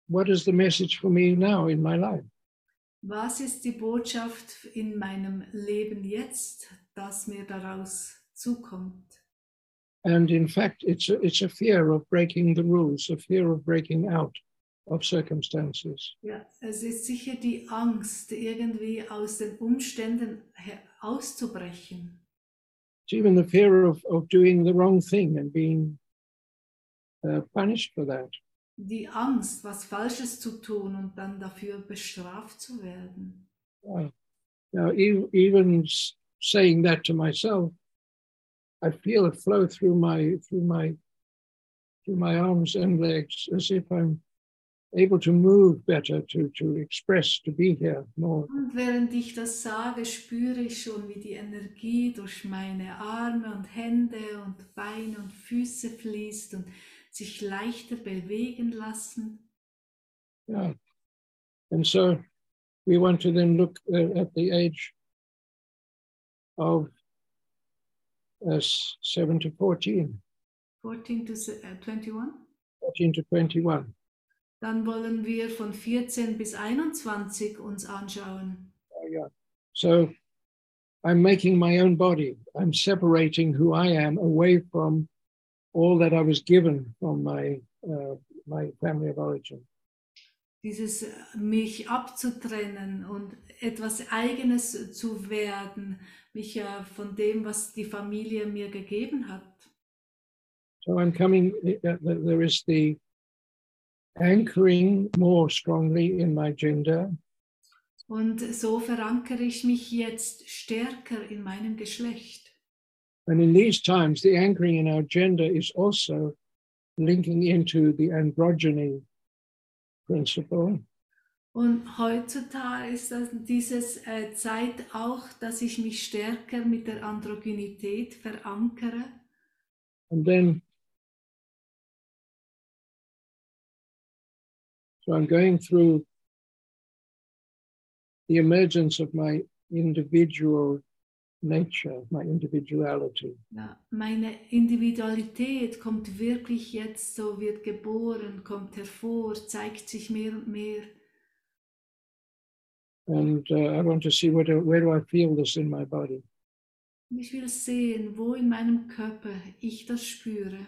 what is the message for me now in my life? Was ist die Botschaft in meinem Leben jetzt, das mir daraus zukommt? And in fact, it's a, it's a fear of breaking the rules, a fear of breaking out of circumstances. Ja, es ist sicher die Angst, irgendwie aus den Umständen auszubrechen. It's even the fear of, of doing the wrong thing and being uh, punished for that. Die Angst, was Falsches zu tun und dann dafür bestraft zu werden. Uh, now, even saying that to myself, I feel it flow through my through my through my arms and legs as if I'm able to move better, to to express, to be here more. Und während ich das sage, spüre ich schon, wie die Energie durch meine Arme und Hände und Beine und Füße fließt und sich leichter bewegen lassen. Yeah. And so we want to then look uh, at the age of uh, 7 to 14, 14 to äh, 21. 14 to 21. Dann wollen wir von 14 bis 21 uns anschauen. Oh, yeah. So I'm making my own body. I'm separating who I am away from all that I was given from my uh, my family of origin. Dieses äh, mich abzutrennen und etwas Eigenes zu werden, mich äh, von dem, was die Familie mir gegeben hat. So I'm coming. uh, There is the anchoring more strongly in my gender, Und so verankere ich mich jetzt stärker in meinem Geschlecht. and in these times, the anchoring in our gender is also linking into the androgyny principle. Und heutzutage ist das dieses äh, Zeit auch, dass ich mich stärker mit der Androgynität verankere. And then, so I'm going through the emergence of my individual nature, my individuality. Ja, meine Individualität kommt wirklich jetzt so, wird geboren, kommt hervor, zeigt sich mehr und mehr. And uh, I want to see where do, where do I feel this in my body. Und ich will sehen, wo in meinem Körper ich das spüre.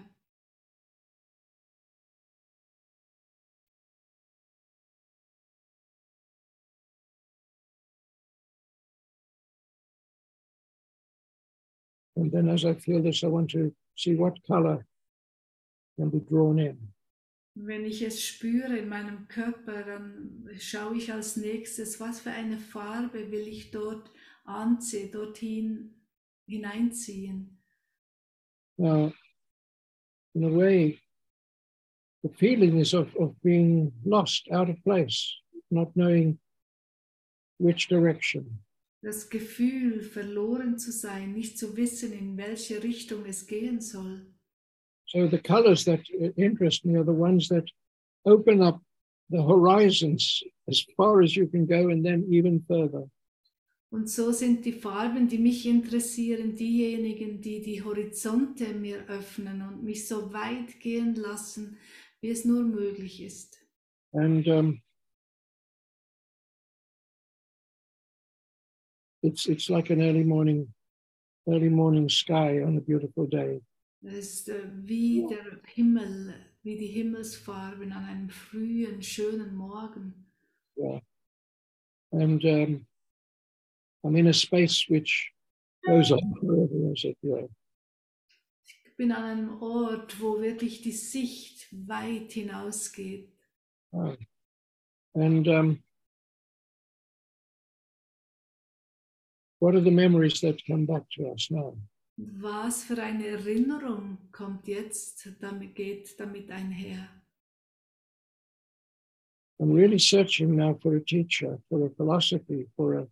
And then as I feel this, I want to see what color can be drawn in. Wenn ich es spüre in meinem Körper, dann schaue ich als nächstes, was für eine Farbe will ich dort anziehen, dorthin hineinziehen. Now, in a way, the feeling is of, of being lost, out of place, not knowing which direction. Das Gefühl, verloren zu sein, nicht zu wissen, in welche Richtung es gehen soll. So the colors that uh, interest me are the ones that open up the horizons as far as you can go and then even further. Und so sind die Farben, die mich interessieren, diejenigen, die die Horizonte mir öffnen und mich so weit gehen lassen, wie es nur möglich ist. And um, it's it's like an early morning, early morning sky on a beautiful day. Es ist wie der Himmel, wie die Himmelsfarben an einem frühen, schönen Morgen. Yeah. And um, I'm in a space which goes on forever, as it were. Ich bin an einem Ort, wo wirklich die Sicht weit hinausgeht. Uh, and um, what are the memories that come back to us now? Was für eine Erinnerung kommt jetzt, damit geht damit einher? I'm really searching now for a teacher, for a philosophy, for a,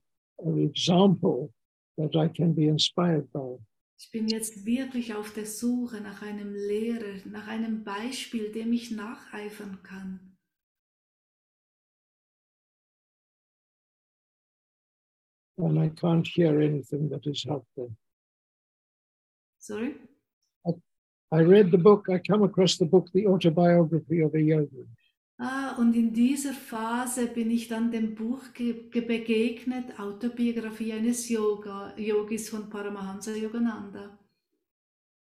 an example that I can be inspired by. Ich bin jetzt wirklich auf der Suche nach einem Lehrer, nach einem Beispiel, dem ich nacheifern kann. And I can't hear anything that is helpful. Sorry? I read the book, I come across the book, The Autobiography of a Yogi. Ah, und in dieser Phase bin ich dann dem Buch ge ge- begegnet, Autobiografie eines Yoga, Yogis von Paramahansa Yogananda.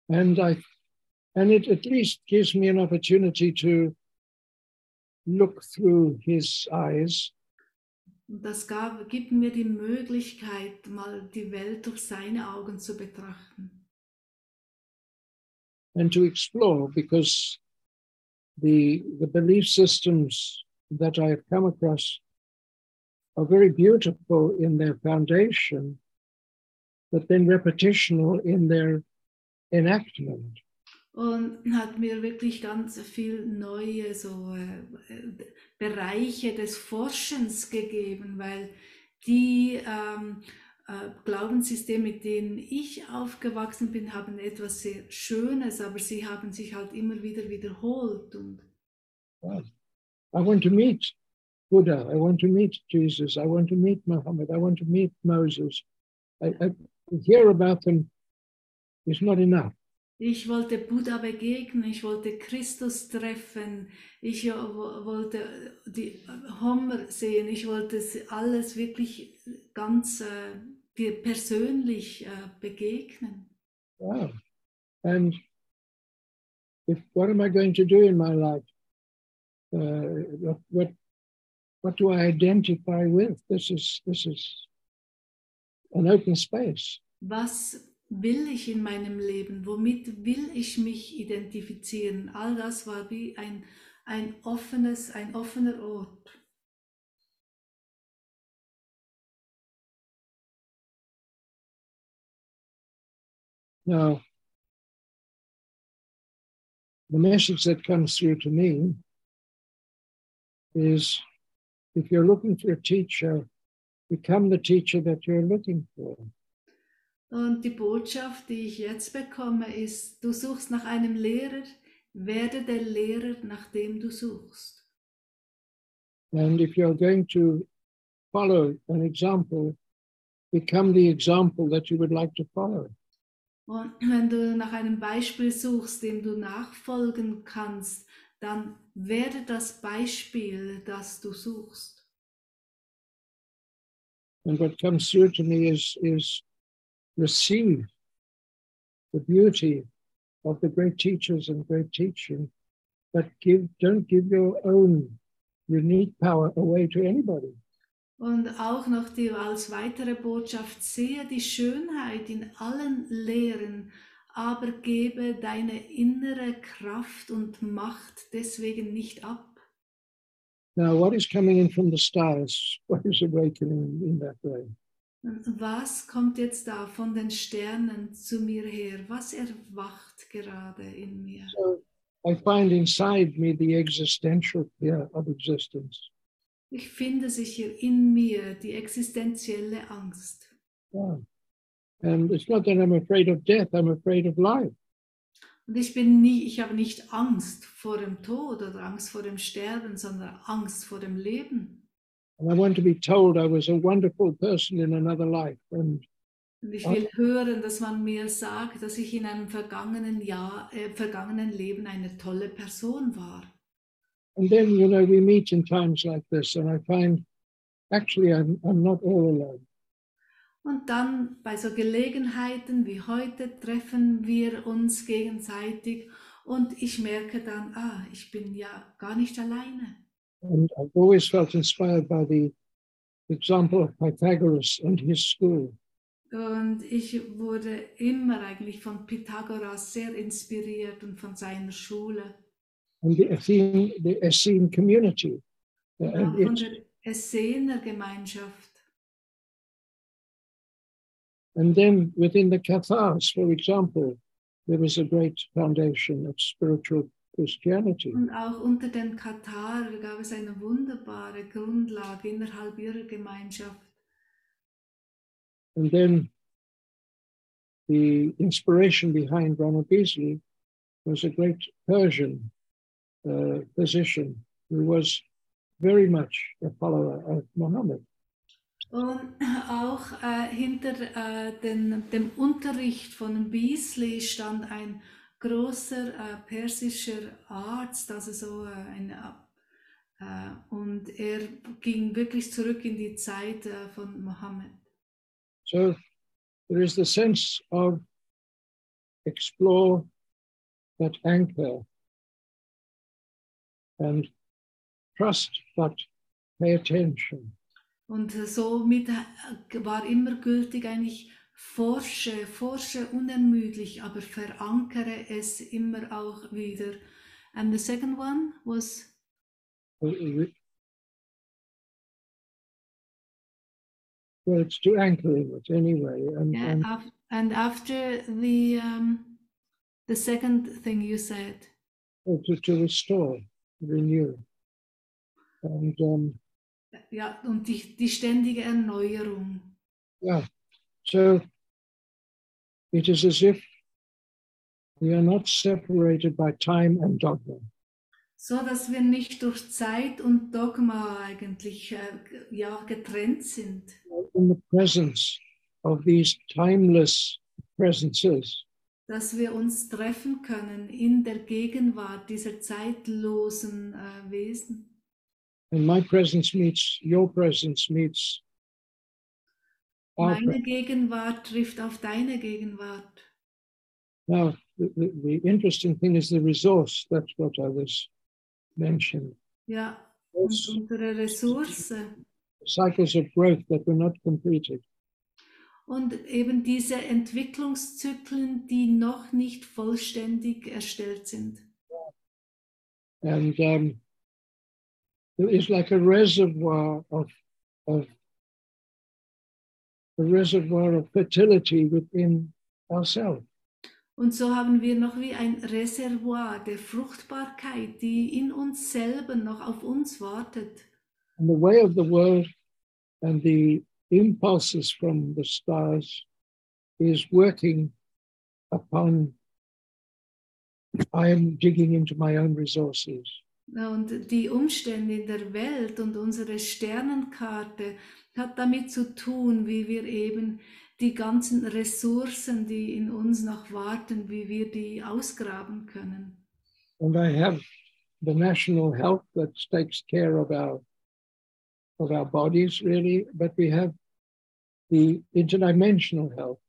And I and it at least gives me an opportunity to look through his eyes Und das gab, gibt mir die Möglichkeit, mal die Welt durch seine Augen zu betrachten. and to explore because the the belief systems that I have come across are very beautiful in their foundation, but then repetitional in their enactment. Und hat mir wirklich ganz viel neue so äh, Bereiche des Forschens gegeben, weil die ähm, äh, Glaubenssysteme, mit denen ich aufgewachsen bin, haben etwas sehr Schönes, aber sie haben sich halt immer wieder wiederholt. Und Wow. I want to meet Buddha. I want to meet Jesus. I want to meet Muhammad. I want to meet Moses. I, I hear about them is not enough. Ich wollte Buddha begegnen, ich wollte Christus treffen, ich wo- wollte die Homer sehen, ich wollte es alles wirklich ganz äh, dir persönlich äh, begegnen. Wow. And if what am I going to do in my life? Uh, what, what what do I identify with? This is this is an open space. Was will ich in meinem Leben? Womit will ich mich identifizieren? All das war wie ein, ein offenes, ein offener Ort. Now, the message that comes through to me is if you're looking for a teacher, become the teacher that you're looking for. Und die Botschaft, die ich jetzt bekomme, ist, du suchst nach einem Lehrer, werde der Lehrer, nach dem du suchst. And if you're going to follow an example, become the example that you would like to follow. Und wenn du nach einem Beispiel suchst, dem du nachfolgen kannst, dann werde das Beispiel, das du suchst. And what comes through to me is, is receive the beauty of the great teachers and great teaching, but give don't give your own unique power away to anybody. Und auch noch die als weitere Botschaft, sehe die Schönheit in allen Lehren, aber gebe deine innere Kraft und Macht deswegen nicht ab. Now, what is coming in from the stars? What is awakening in that way? Was kommt jetzt da von den Sternen zu mir her? Was erwacht gerade in mir? So I find inside me the existential fear of existence. Ich finde sicher in mir die existenzielle Angst. Yeah. And it's not that I'm afraid of death, I'm afraid of life. Und ich bin nie, ich habe nicht Angst vor dem Tod oder Angst vor dem Sterben, sondern Angst vor dem Leben. And I want to be told I was a wonderful person in another life. And Und ich will hören, dass man mir sagt, dass ich in einem vergangenen Jahr, äh, vergangenen Leben eine tolle Person war. and then you know we meet in times like this, and I find actually I'm I'm not all alone. Und dann bei so Gelegenheiten wie heute treffen wir uns gegenseitig und ich merke dann, ah, ich bin ja gar nicht alleine. And I've always felt inspired by the example of Pythagoras and his school. Und ich wurde immer eigentlich von Pythagoras sehr inspiriert und von seiner Schule. and the Essene, the Essene community. Uh, Und auch von der Essener Gemeinschaft. and then within the Cathars, for example, there was a great foundation of spiritual Christianity. Und auch unter den Katar gab es eine wunderbare Grundlage innerhalb ihrer Gemeinschaft. And then the inspiration behind Ronald Beasley was a great Persian uh, physician who was very much a follower of Muhammad. Und auch äh, hinter äh, den, dem Unterricht von Beasley stand ein großer äh, persischer Arzt, also so äh, ein, äh, und er ging wirklich zurück in die Zeit äh, von Mohammed. So there is the sense of explore that anchor and trust but pay attention. Und somit war immer gültig eigentlich, forsche, forsche unermüdlich, aber verankere es immer auch wieder. And the second one was, Well, it's to anchor it anyway. And, yeah, and af- and after the um, the second thing you said, to, to restore, renew. And um, ja, und die, die ständige Erneuerung. yeah, so it is as if we are not separated by time and dogma. So dass wir nicht durch Zeit und Dogma eigentlich äh, ja, getrennt sind. In the presence of these timeless presences, Dass wir uns treffen können in der Gegenwart dieser zeitlosen äh, Wesen. and my presence meets your presence meets Meine Gegenwart trifft auf deine Gegenwart. Now, the, the, the interesting thing is the resource. That's what I was mentioning. Ja, und unsere Ressource. cycles of growth that were not completed. Und eben diese Entwicklungszyklen, die noch nicht vollständig erstellt sind. And um, there is like a reservoir of, of a reservoir of fertility within ourselves. Und so haben wir noch wie ein Reservoir der Fruchtbarkeit, die in uns selber noch auf uns wartet. And the way of the world and the impulses from the stars is working upon, I am digging into my own resources. Und die Umstände in der Welt und unsere Sternenkarte hat damit zu tun, wie wir eben die ganzen Ressourcen, die in uns noch warten, wie wir die ausgraben können. And I have the national health that takes care of our of our bodies really, but we have the interdimensional health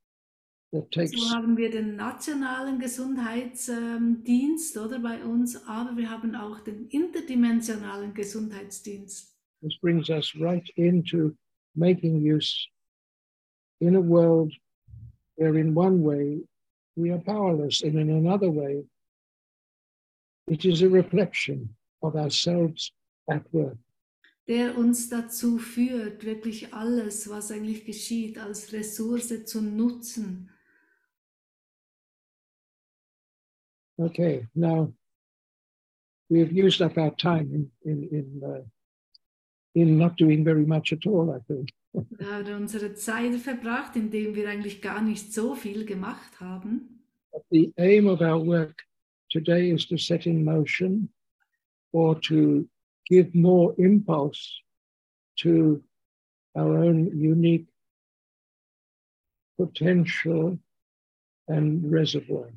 So haben wir den nationalen Gesundheitsdienst oder bei uns, aber wir haben auch den interdimensionalen Gesundheitsdienst. this brings us right into making use in a world where in one way we are powerless and in another way it is a reflection of ourselves at work. der uns dazu führt, wirklich alles, was eigentlich geschieht, als Ressource zu nutzen. Okay, now we've used up our time in in in, uh, in not doing very much at all. I think. Wir haben unsere Zeit verbracht, indem wir eigentlich gar nicht so viel gemacht haben. But the aim of our work today is to set in motion or to give more impulse to our own unique potential and reservoir.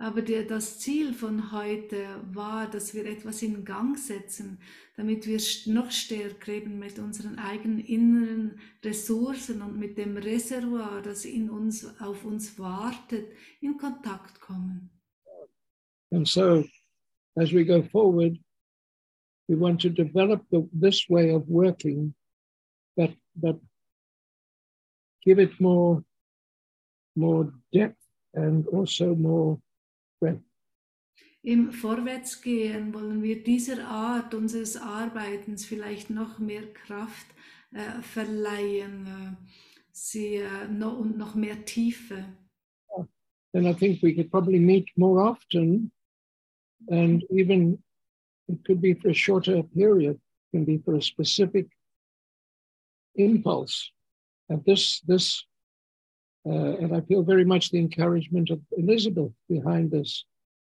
Aber der, das Ziel von heute war, dass wir etwas in Gang setzen, damit wir noch stärker eben mit unseren eigenen inneren Ressourcen und mit dem Reservoir, das in uns, auf uns wartet, in Kontakt kommen. And so, as we go forward, we want to develop the, this way of working, but but give it more more depth and also more breadth. Im Vorwärtsgehen wollen wir dieser Art unseres Arbeitens vielleicht noch mehr Kraft äh, verleihen äh, sie, äh, no, und noch mehr Tiefe. And I think we could probably meet more often And even it could be for a shorter period, it can be for a specific impulse. And this, this, and I feel very much the encouragement of Elizabeth behind this.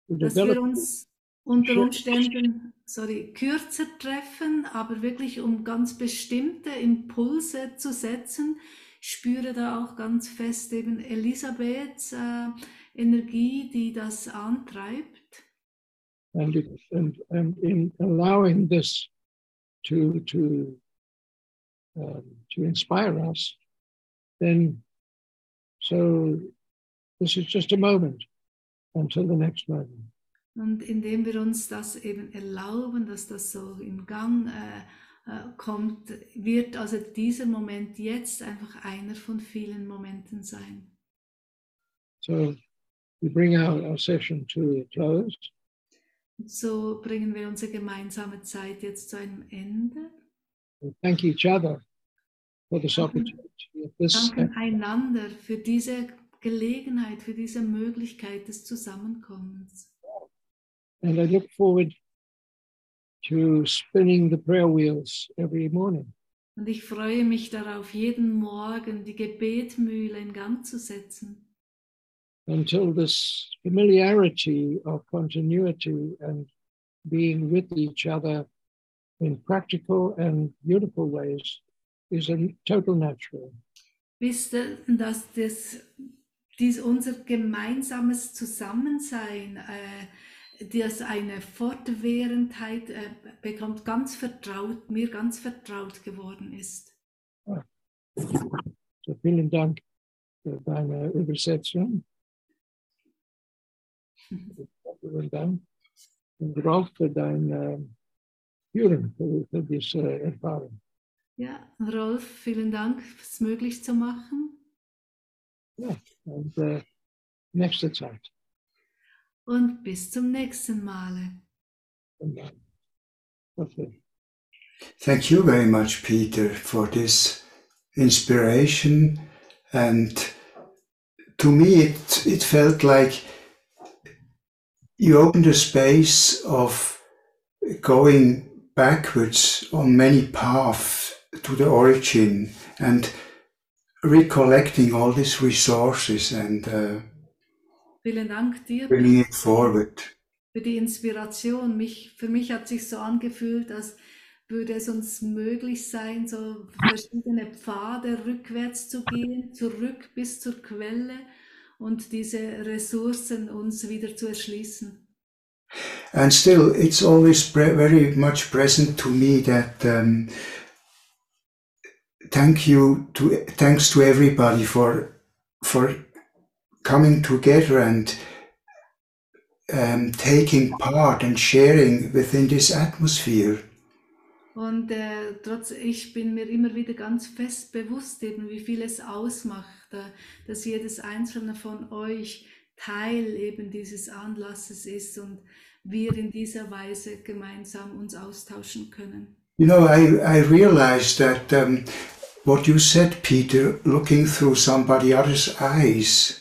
dass wir uns unter Umständen sorry, kürzer treffen, aber wirklich um ganz bestimmte Impulse zu setzen. Spüre da auch ganz fest eben Elisabeths äh, Energie, die das antreibt. and, it, and, and in allowing this to, to, um, to inspire us, then so this is just a moment until the next moment. Und indem wir uns das eben erlauben, dass das so in Gang äh, äh, kommt, wird also dieser Moment jetzt einfach einer von vielen Momenten sein. So we bring our, our session to a close. So bringen wir unsere gemeinsame Zeit jetzt zu einem Ende. We thank each other for this opportunity this Danken einander für diese Gelegenheit, für diese Möglichkeit des Zusammenkommens. and I look forward to spinning the prayer wheels every morning. Und ich freue mich darauf, jeden Morgen die Gebetmühle in Gang zu setzen. until this familiarity of continuity and being with each other in practical and beautiful ways is a total natural. bis da- dass das, dies unser gemeinsames Zusammensein, äh, das eine Fortwährendheit äh, bekommt, ganz vertraut, mir ganz vertraut geworden ist. So vielen Dank für deine Übersetzung. Vielen Dank. Und Rolf für dein äh, Führen, für, für diese Erfahrung. Ja, Rolf, vielen Dank, es möglich zu machen. Und äh, nächste Zeit. Und bis zum nächsten Male. Vielen Dank. Okay. Thank you very much, Peter, for this inspiration. And to me, it, it felt like you opened a space of going backwards on many paths to the origin and recollecting all these resources and uh, Vielen Dank dir. bringing it forward. für die Inspiration. Mich, für mich hat sich so angefühlt, als würde es uns möglich sein, so verschiedene Pfade rückwärts zu gehen, zurück bis zur Quelle und diese Ressourcen uns wieder zu erschließen. And still, it's always pre- very much present to me that um, thank you to thanks to everybody for for coming together and um, taking part and sharing within this atmosphere. Und äh, trotz, ich bin mir immer wieder ganz fest bewusst, eben wie viel es ausmacht, äh, dass jedes einzelne von euch Teil eben dieses Anlasses ist und wir in dieser Weise gemeinsam uns austauschen können. You know, I, I realized that um, what you said, Peter, looking through somebody else's eyes,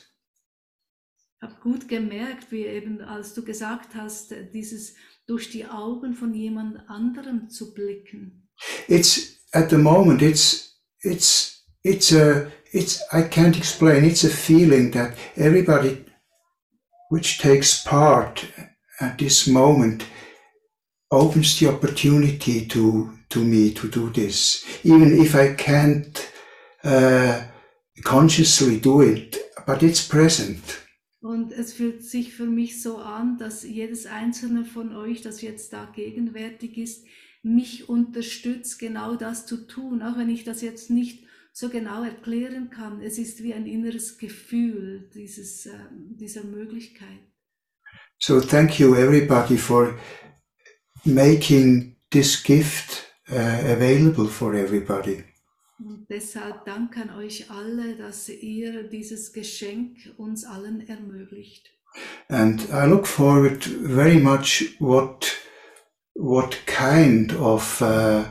habe gut gemerkt, wie eben, als du gesagt hast, dieses durch die Augen von jemand anderem zu blicken. it's at the moment it's it's it's a it's i can't explain it's a feeling that everybody which takes part at this moment opens the opportunity to to me to do this even if i can't uh, consciously do it but it's present Und es fühlt sich für mich so an, dass jedes einzelne von euch, das jetzt da gegenwärtig ist, mich unterstützt, genau das zu tun, auch wenn ich das jetzt nicht so genau erklären kann. Es ist wie ein inneres Gefühl dieses, äh, dieser Möglichkeit. so thank you everybody for making this gift uh, available for everybody Und deshalb danke an euch alle, dass ihr dieses Geschenk uns allen ermöglicht. and I look forward very much what what kind of uh,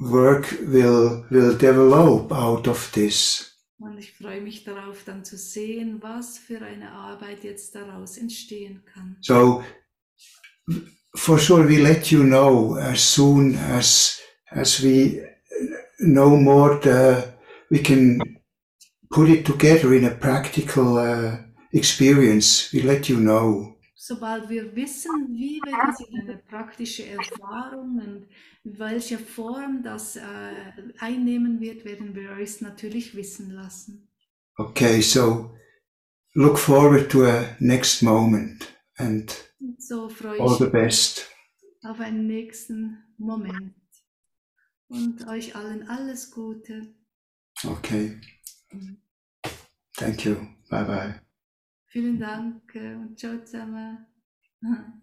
work will will develop out of this. Und ich freue mich darauf, dann zu sehen, was für eine Arbeit jetzt daraus entstehen kann. So for sure we let you know as soon as as we know more the we can put it together in a practical uh, experience. We let you know. Sobald wir wissen wie wir das in eine praktische Erfahrung und welche Form das äh, einnehmen wird werden wir euch natürlich wissen lassen. Okay so look forward to a next moment and so all the best. auf einen nächsten Moment und euch allen alles Gute. okay thank you bye bye Vielen Dank äh, und ciao zusammen.